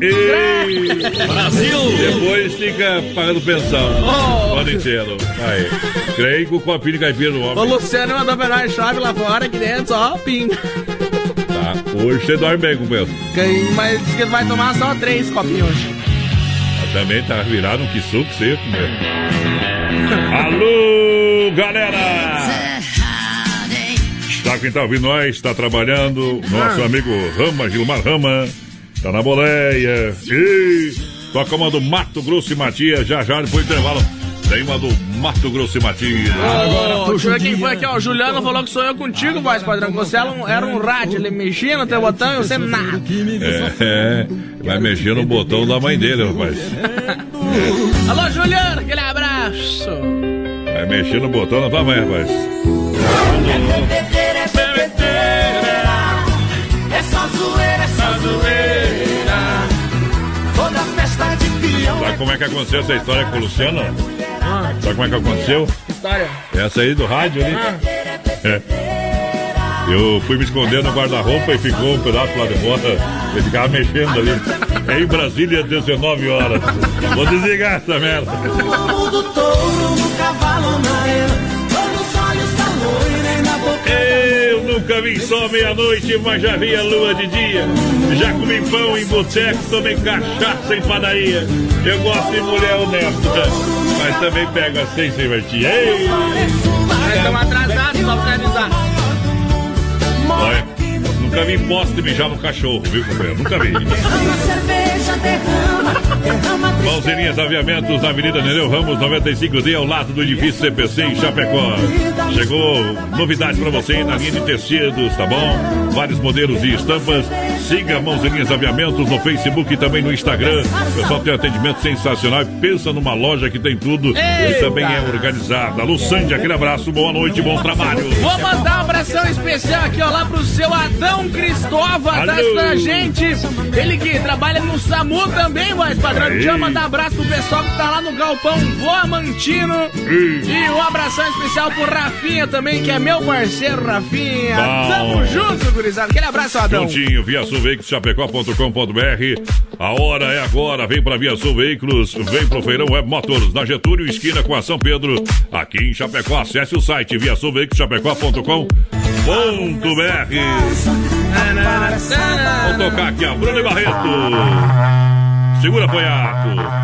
Ei, Brasil! Depois fica pagando pensão. Oh. Ano inteiro. Aí. Creio que o copinho de caipira no homem. O Luciano mandou nós chave lá fora, aqui dentro, só pinga. Hoje você dorme bem, companheiro. Mas diz que vai tomar só três copinhos hoje. também tá virado um que suco seco, companheiro. Alô, galera! Tá quem tá ouvindo nós, tá trabalhando. Nosso ah. amigo Rama, Gilmar Rama, tá na boleia. E toca uma do Mato Grosso e Matias, já já depois do intervalo. Tem uma do Mato Grosso e Matias. Agora, deixa eu ver quem foi aqui, ó. O Juliano falou que sou eu contigo, voz padrão. Você era um, era um rádio, ele mexia no teu botão e você nada. É, é, vai mexer no botão da mãe dele, rapaz. Alô, Juliano, aquele abraço. Vai mexer no botão da tua mãe, rapaz. É só zoeira, é só zoeira. Toda festa de peão. Sabe como é que aconteceu essa história com o Luciano? Sabe como é que aconteceu? História. Essa aí do rádio ali. Ah. É. Eu fui me esconder no guarda-roupa e ficou um pedaço lá de fora. Ele ficava mexendo ali. É em Brasília, 19 horas. Vou desligar essa merda. Nunca vi só meia-noite, mas já vi a lua de dia. Já comi pão em boteco, tomei cachaça em padaria. Eu gosto de mulher honesta, mas também pego assim sem divertir. Ei! Estamos atrasados pra organizar. Olha, nunca vi poste mijar no cachorro, viu, companheiro? Nunca vi. Mãozinhas Aviamentos na Avenida Nereu Ramos 95D, ao lado do edifício CPC em Chapecó. Chegou novidade para você na linha de tecidos, tá bom? Vários modelos e estampas. Siga Mãozinhas Aviamentos no Facebook e também no Instagram. O pessoal tem atendimento sensacional e pensa numa loja que tem tudo Eita. e também é organizada. Alô, Sandy, aquele abraço, boa noite, bom trabalho. Vou mandar um abração especial aqui, ó, lá pro seu Adão Cristóvão, tá a gente. Ele que trabalha no SAMU também, voz padrão. Deixa eu mandar abraço pro pessoal que tá lá no Galpão Voamantino. E um abração especial pro Rafinha também, que é meu parceiro, Rafinha. Bom. Tamo junto, gurizada. Aquele abraço, Adão. Juntinho, Via Sul Veículos, chapecó.com.br. A hora é agora. Vem pra Via Veículos, vem pro Feirão Web Motors, na Getúlio, esquina com a São Pedro, aqui em Chapecó. Acesse o site via chapecó.com.br. Vamos tocar aqui, a Bruno Barreto. Segura, Poiato.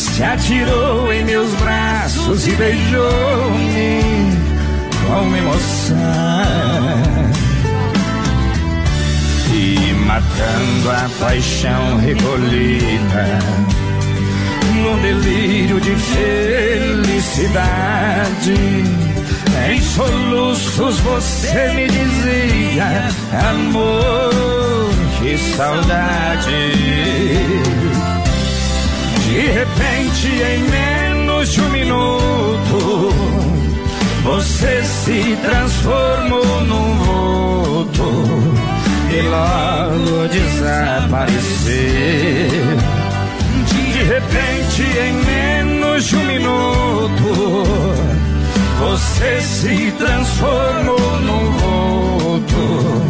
Se atirou em meus braços e beijou-me com emoção. E matando a paixão recolhida, no delírio de felicidade em soluços você me dizia, amor, que saudade. De repente, em menos de um minuto, você se transformou num vulto e logo desapareceu. De repente, em menos de um minuto, você se transformou num vulto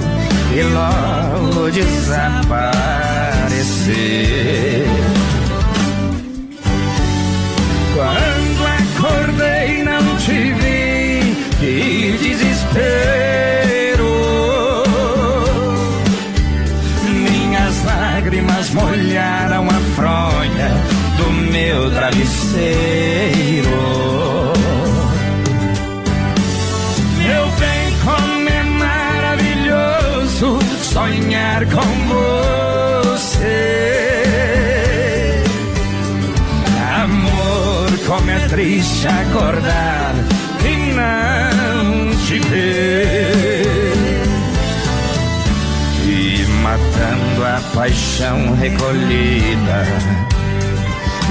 e logo desapareceu. Acordei não te vi, que desespero. Minhas lágrimas molharam a fronha do meu travesseiro. sonhar com você. Como é triste acordar e não te ver. E matando a paixão recolhida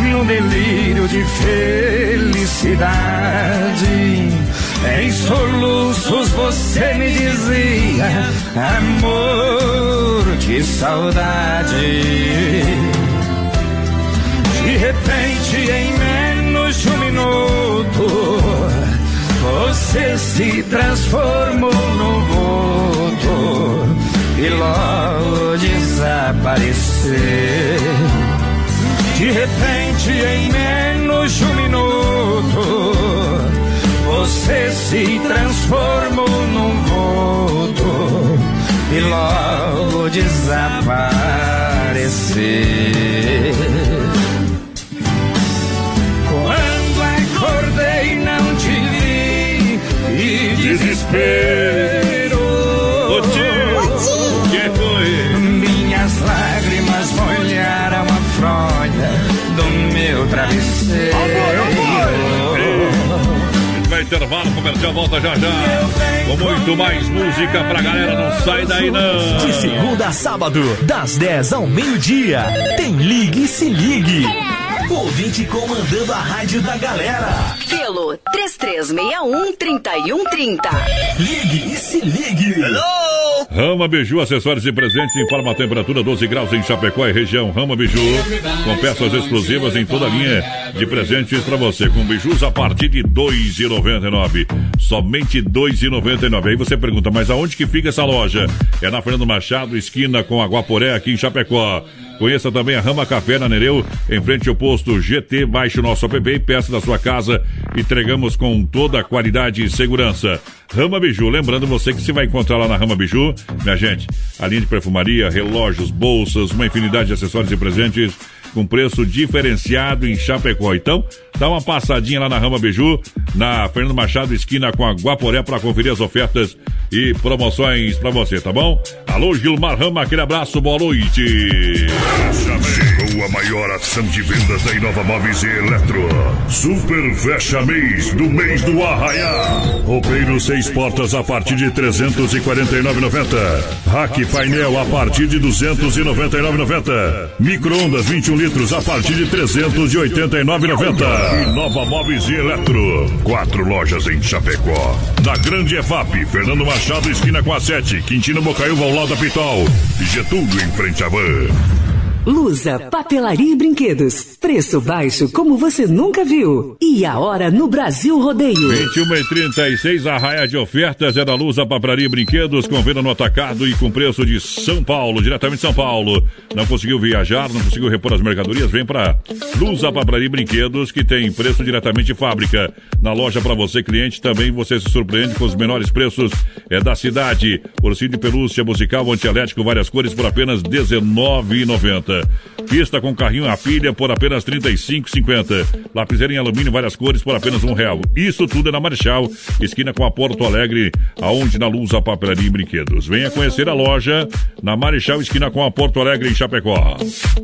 no delírio de felicidade em soluços você me dizia, amor, que saudade. Você se transformou no vulto e logo desapareceu. De repente, em menos de um minuto, você se transformou num vulto e logo desapareceu. Desespero. O que foi? Minhas lágrimas molharam a fronha do meu travesseiro. Vai intervalo comercial, volta já já. Com muito mais música pra galera, não sai daí não. De segunda a sábado, das 10 ao meio-dia, tem Ligue e Se Ligue. Ouvinte comandando a rádio da galera. Pelo 3361-3130. Ligue e se ligue. Hello! Rama Biju, acessórios e presentes, informa a temperatura 12 graus em Chapecó e região. Rama Biju, com peças exclusivas em toda a linha de presentes para você. Com bijus a partir de R$ 2,99. Somente R$ 2,99. Aí você pergunta, mas aonde que fica essa loja? É na Fernando Machado, esquina com Aguaporé, aqui em Chapecó. Conheça também a Rama Café na Nereu, em frente ao posto GT. Baixe o nosso app e peça da sua casa. Entregamos com toda a qualidade e segurança. Rama Biju, lembrando você que se vai encontrar lá na Rama Biju, minha gente, a linha de perfumaria, relógios, bolsas, uma infinidade de acessórios e presentes com preço diferenciado em Chapecó. Então, dá uma passadinha lá na Rama Biju, na Fernando Machado, esquina com a Guaporé, para conferir as ofertas e promoções para você, tá bom? Alô, Gilmar Rama, aquele abraço, boa noite. Chegou a maior ação de vendas da Inova Móveis e Eletro. Super Fecha Mês do mês do Arraiá. Roupeiro seis portas a partir de 349,90. Rack painel a partir de 299,90. Micro-ondas 21 litros a partir de 389,90. Inova Móveis e Eletro. Quatro lojas em Chapecó. Na Grande EFAP, Fernando Machado, esquina com a 7. Quintino Bocaiúva ao lado da Pitol. Getúlio em frente à van. Lusa, papelaria e brinquedos. Preço baixo como você nunca viu. E a hora no Brasil Rodeio. 21 e 36, a raia de ofertas é da Lusa, papelaria e brinquedos, com venda no atacado e com preço de São Paulo, diretamente de São Paulo. Não conseguiu viajar, não conseguiu repor as mercadorias? Vem para Lusa, papelaria e brinquedos, que tem preço diretamente de fábrica. Na loja para você, cliente, também você se surpreende com os menores preços é da cidade. Ursinho de pelúcia musical antielétrico, várias cores por apenas R$19,90. Pista com carrinho a pilha por apenas R$35,50. Lapiseira em alumínio, várias cores por apenas um real. Isso tudo é na Marechal, esquina com a Porto Alegre, aonde na luz a papelaria e brinquedos. Venha conhecer a loja na Marechal, esquina com a Porto Alegre em Chapecó.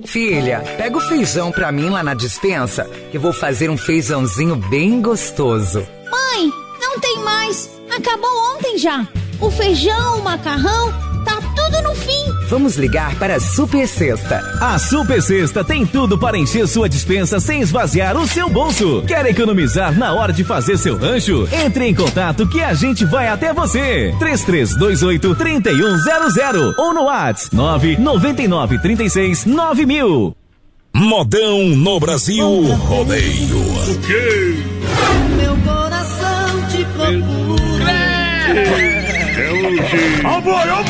Filha, pega o feijão pra mim lá na dispensa, que vou fazer um feijãozinho bem gostoso. Mãe, não tem mais. Acabou ontem já. O feijão, o macarrão, tá tudo no fim. Vamos ligar para a Super Sexta. A Super Sexta tem tudo para encher sua dispensa sem esvaziar o seu bolso. Quer economizar na hora de fazer seu rancho? Entre em contato que a gente vai até você. 3328 3100 ou no WhatsApp 999 36 9000. Modão no Brasil Rodeio. O quê? Meu coração te procura. É hoje. Ó boi, ó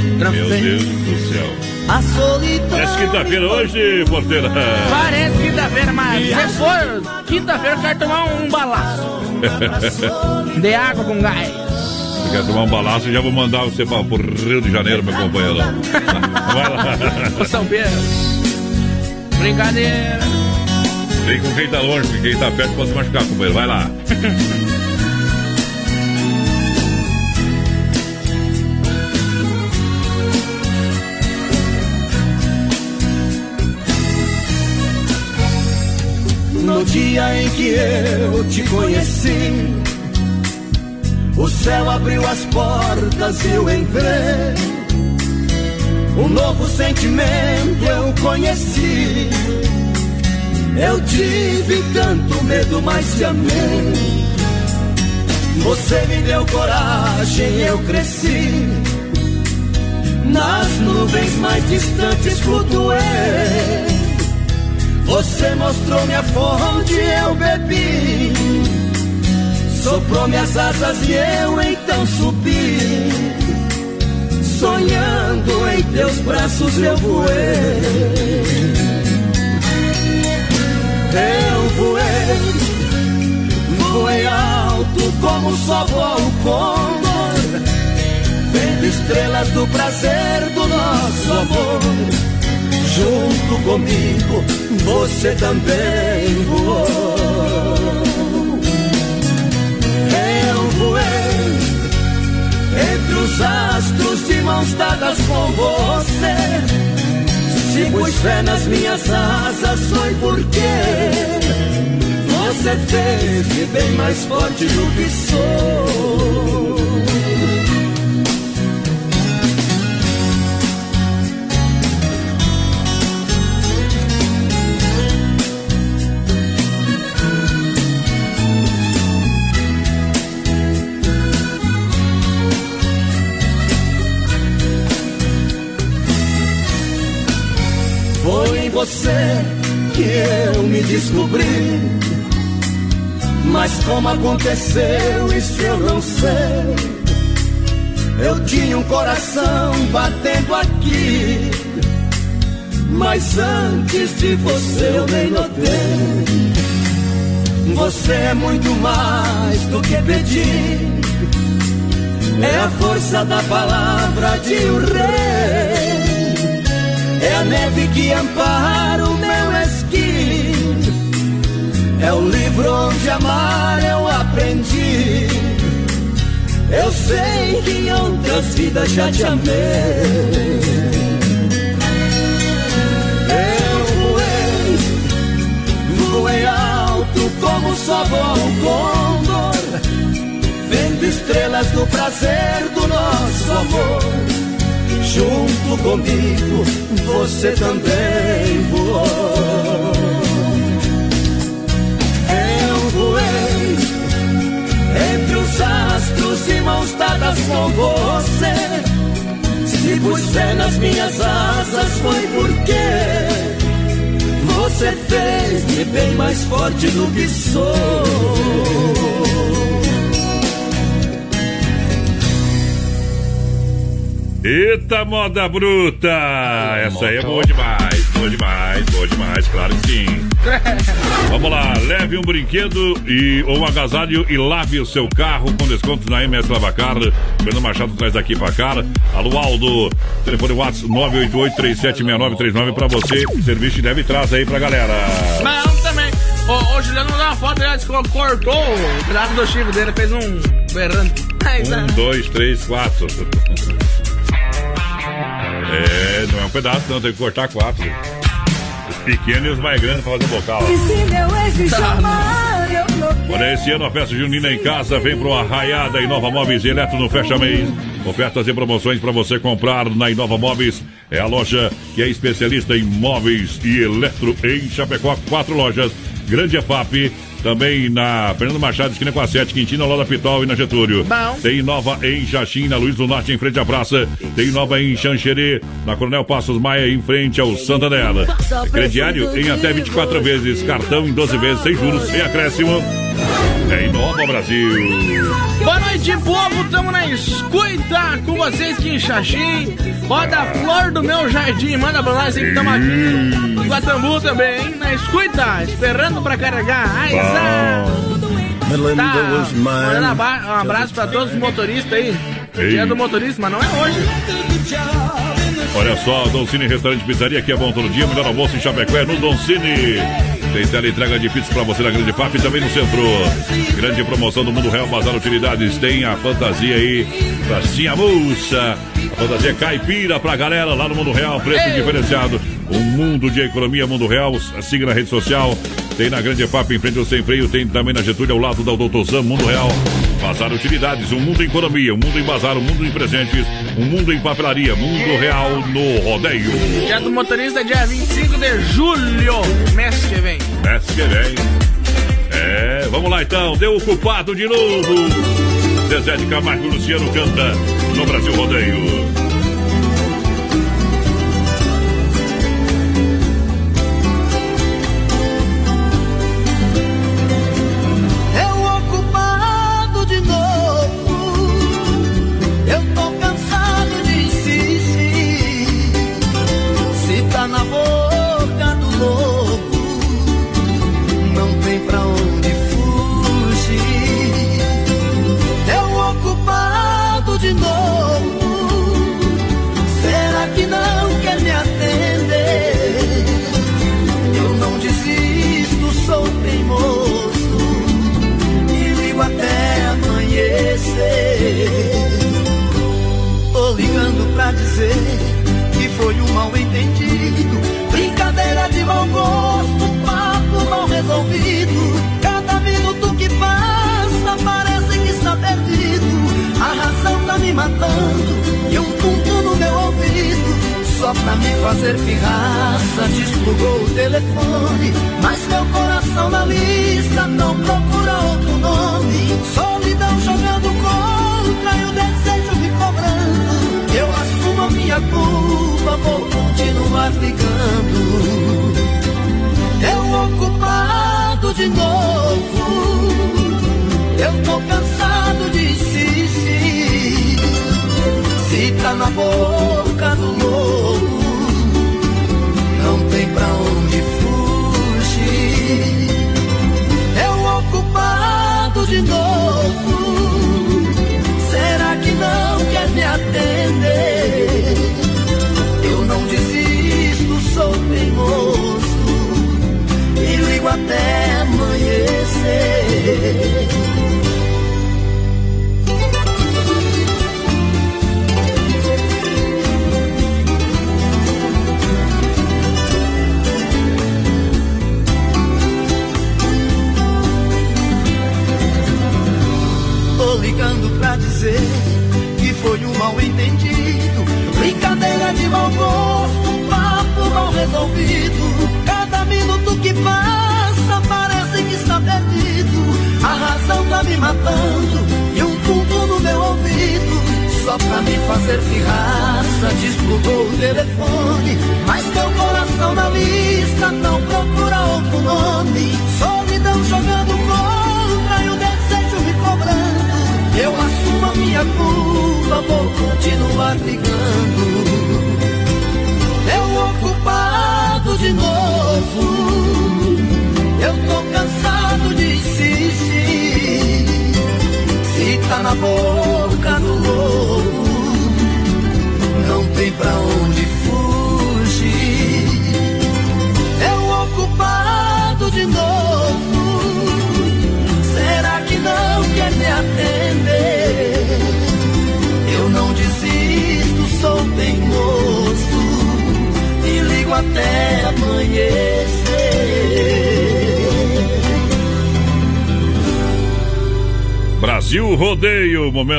boi! Meu Deus do céu. A solidão. Parece quinta-feira hoje, porteira. Parece quinta-feira, mas se for quinta-feira, eu quero tomar um balaço de água com gás. Se quer tomar um balaço, eu já vou mandar você para o Rio de Janeiro, meu companheiro. Vai lá. Ô São Pedro. Brincadeira. Vem com quem tá longe, porque quem tá perto pode se machucar, companheiro. Vai lá. dia em que eu te conheci, o céu abriu as portas e eu entrei. Um novo sentimento eu conheci. Eu tive tanto medo, mas te amei. Você me deu coragem, eu cresci. Nas nuvens mais distantes flutuei. Você mostrou minha fonte, eu bebi. Soprou minhas asas e eu então subi. Sonhando em teus braços eu voei. Eu voei, voei alto como só voa o condor. Vendo estrelas do prazer do nosso amor. Junto comigo, você também voou. Eu voei entre os astros de mãos dadas com você. Se pus fé nas minhas asas, foi porque você fez-me bem mais forte do que sou. Você que eu me descobri. Mas como aconteceu, isso eu não sei. Eu tinha um coração batendo aqui. Mas antes de você eu nem notei. Você é muito mais do que pedir. É a força da palavra de um rei. É a neve que ampara o meu esqui. É o livro onde amar eu aprendi. Eu sei que em outras vidas já te amei. Eu voei, voei alto como só voa o condor. Vendo estrelas do prazer do nosso amor. Junto comigo, você também voou. Eu voei entre os astros de mãos dadas com você. Se pus fé nas minhas asas foi porque você fez-me bem mais forte do que sou. Eita moda bruta! Essa aí é boa demais, boa demais, boa demais, claro que sim. Vamos lá, leve um brinquedo e, ou um agasalho e lave o seu carro com descontos na MS Lavacar. Fernando Machado traz daqui pra cá. Alô Aldo, telefone WhatsApp 988-376939 pra você. Serviço de deve traz aí pra galera. Não, também. Ô, ô Juliano mandou uma foto, ele cortou o traço do Chico dele, fez um berrante. Um, dois, três, quatro. É, não é um pedaço, não, tem que cortar quatro. Os pequenos e os mais grandes pra fazer bocal. E se meu ex me chamar, eu Olha, esse ano a festa junina em casa vem para uma arraiada Inova Móveis e Eletro no Fecha Mês. Ofertas e promoções para você comprar na Inova Móveis. É a loja que é especialista em móveis e eletro em Chapecó. Quatro lojas. Grande EFAP, também na Fernando Machado, esquina com a 7, Quintino, Lola Pitol e na Getúlio. Bom. Tem nova em Xaxim, na Luiz do Norte, em frente à praça. Tem nova em Xanxerê, na Coronel Passos Maia, em frente ao Santander. Crediário em até 24 vezes, cartão em 12 vezes, sem juros, sem acréscimo. É Inova Brasil. Boa noite, povo. Tamo na escuta com vocês aqui em Xaxim. Roda a flor do meu jardim. Manda pra nós que tamo aqui. Em Guatambu também, hein? Na escuta, esperando pra carregar. Ai, Tá, um abraço pra todos os motoristas aí. Ei. Dia do motorista, mas não é hoje. Olha só, Don Cine Restaurante Pizzaria, que é bom todo dia. Melhor almoço em Chapecó é no Don Cine. Tem tela entrega de pizza pra você na Grande FAP e também no centro. Grande promoção do Mundo Real Bazar Utilidades. Tem a fantasia aí, pracinha moça. A fantasia caipira pra galera lá no Mundo Real. Preço Ei. diferenciado. Um mundo de economia, Mundo Real. Siga na rede social. Tem na Grande FAP, em frente ao Sem Freio. Tem também na Getúlio, ao lado da Doutor Sam, Mundo Real. Bazar Utilidades, um mundo em economia, um mundo em bazar, um mundo em presentes, um mundo em papelaria, mundo real no rodeio. Dia do motorista é dia 25 de julho, mês que vem. Mês que vem. É, vamos lá então, deu o culpado de novo. Zezé de Camargo Luciano canta no Brasil Rodeio.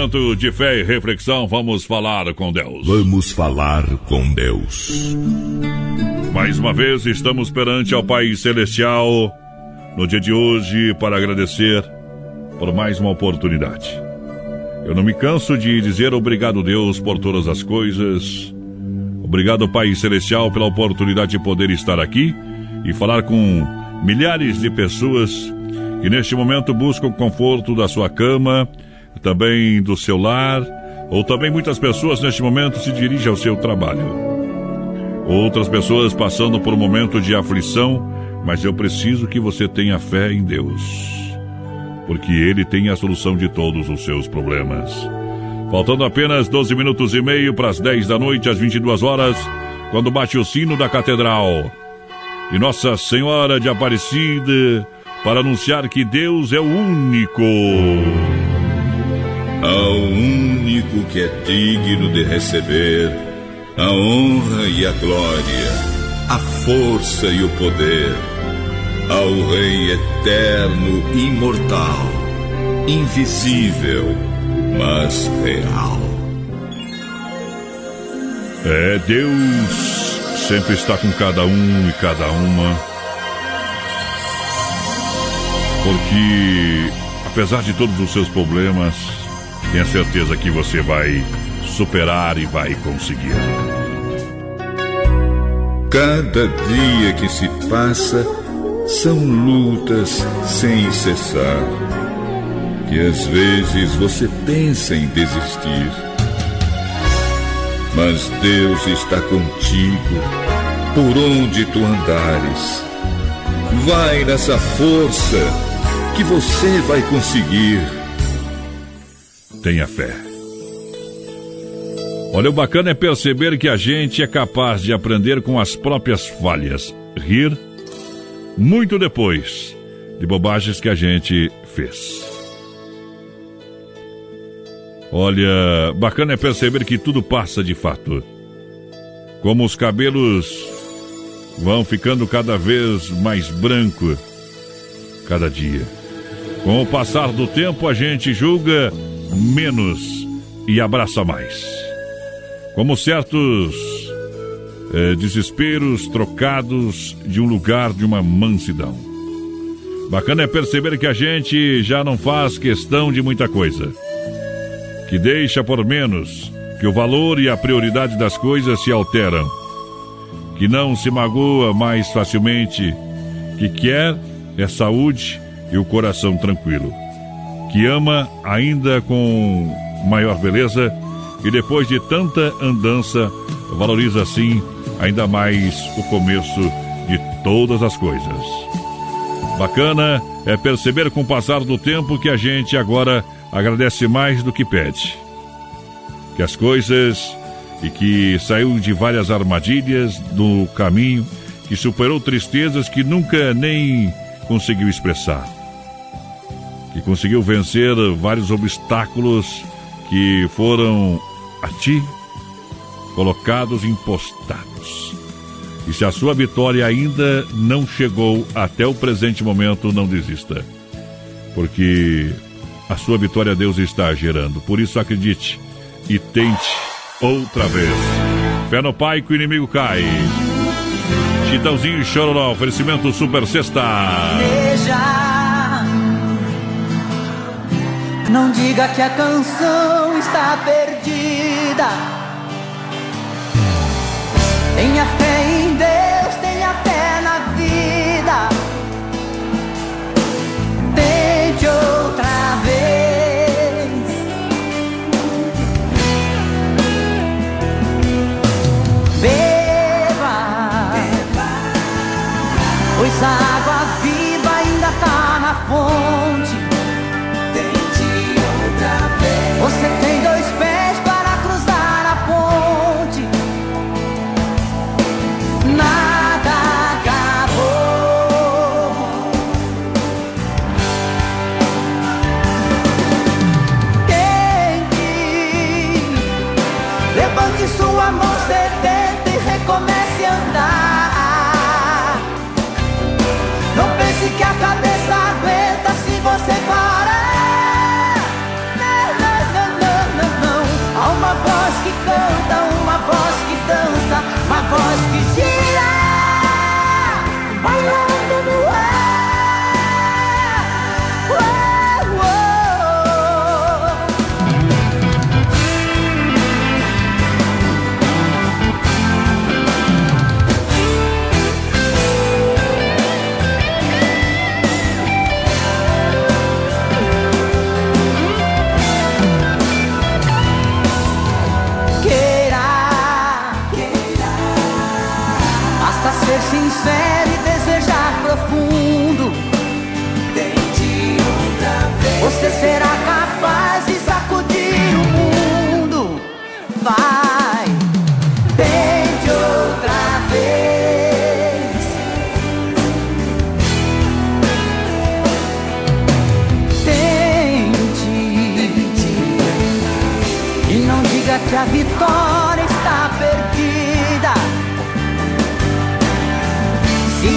Momento de fé e reflexão. Vamos falar com Deus. Vamos falar com Deus. Mais uma vez estamos perante ao Pai Celestial no dia de hoje para agradecer por mais uma oportunidade. Eu não me canso de dizer obrigado, Deus, por todas as coisas. Obrigado, Pai Celestial, pela oportunidade de poder estar aqui e falar com milhares de pessoas que neste momento buscam o conforto da sua cama, também do seu lar, ou também muitas pessoas neste momento se dirigem ao seu trabalho. Outras pessoas passando por um momento de aflição, mas eu preciso que você tenha fé em Deus, porque Ele tem a solução de todos os seus problemas. Faltando apenas 12 minutos e meio para as 10 da noite, às 22 horas, quando bate o sino da catedral. E Nossa Senhora de Aparecida para anunciar que Deus é o único. Ao único que é digno de receber a honra e a glória, a força e o poder, ao Rei eterno, imortal, invisível, mas real. É, Deus sempre está com cada um e cada uma. Porque, apesar de todos os seus problemas, tenha certeza que você vai superar e vai conseguir. Cada dia que se passa são lutas sem cessar. Que às vezes você pensa em desistir. Mas Deus está contigo por onde tu andares. Vai nessa força que você vai conseguir. Tenha fé. Olha, o bacana é perceber que a gente é capaz de aprender com as próprias falhas, rir muito depois de bobagens que a gente fez. Olha, bacana é perceber que tudo passa de fato. Como os cabelos vão ficando cada vez mais branco cada dia. Com o passar do tempo, a gente julga menos e abraça mais. Como certos eh, desesperos trocados de um lugar de uma mansidão. Bacana é perceber que a gente já não faz questão de muita coisa. Que deixa por menos, que o valor e a prioridade das coisas se alteram. Que não se magoa mais facilmente, que quer é saúde e o coração tranquilo. Que ama ainda com maior beleza e depois de tanta andança, valoriza assim ainda mais o começo de todas as coisas. Bacana é perceber com o passar do tempo que a gente agora agradece mais do que pede. Que as coisas e que saiu de várias armadilhas do caminho, que superou tristezas que nunca nem conseguiu expressar. Que conseguiu vencer vários obstáculos que foram a ti colocados impostados. E se a sua vitória ainda não chegou até o presente momento, não desista. Porque a sua vitória Deus está gerando. Por isso acredite e tente outra vez. Fé no Pai que o inimigo cai. Chitãozinho e Chororó, oferecimento Super Sexta. Não diga que a canção está perdida. Tenha fé em Deus, tenha fé na vida.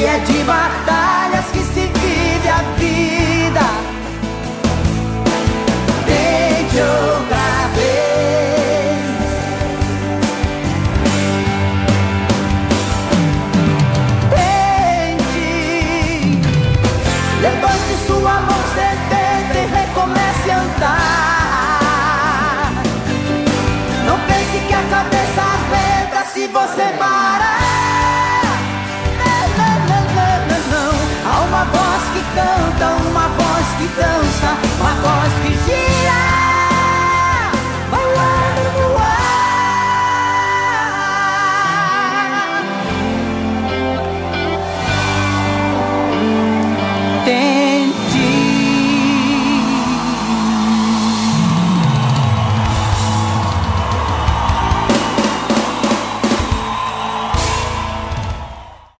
É de batalhas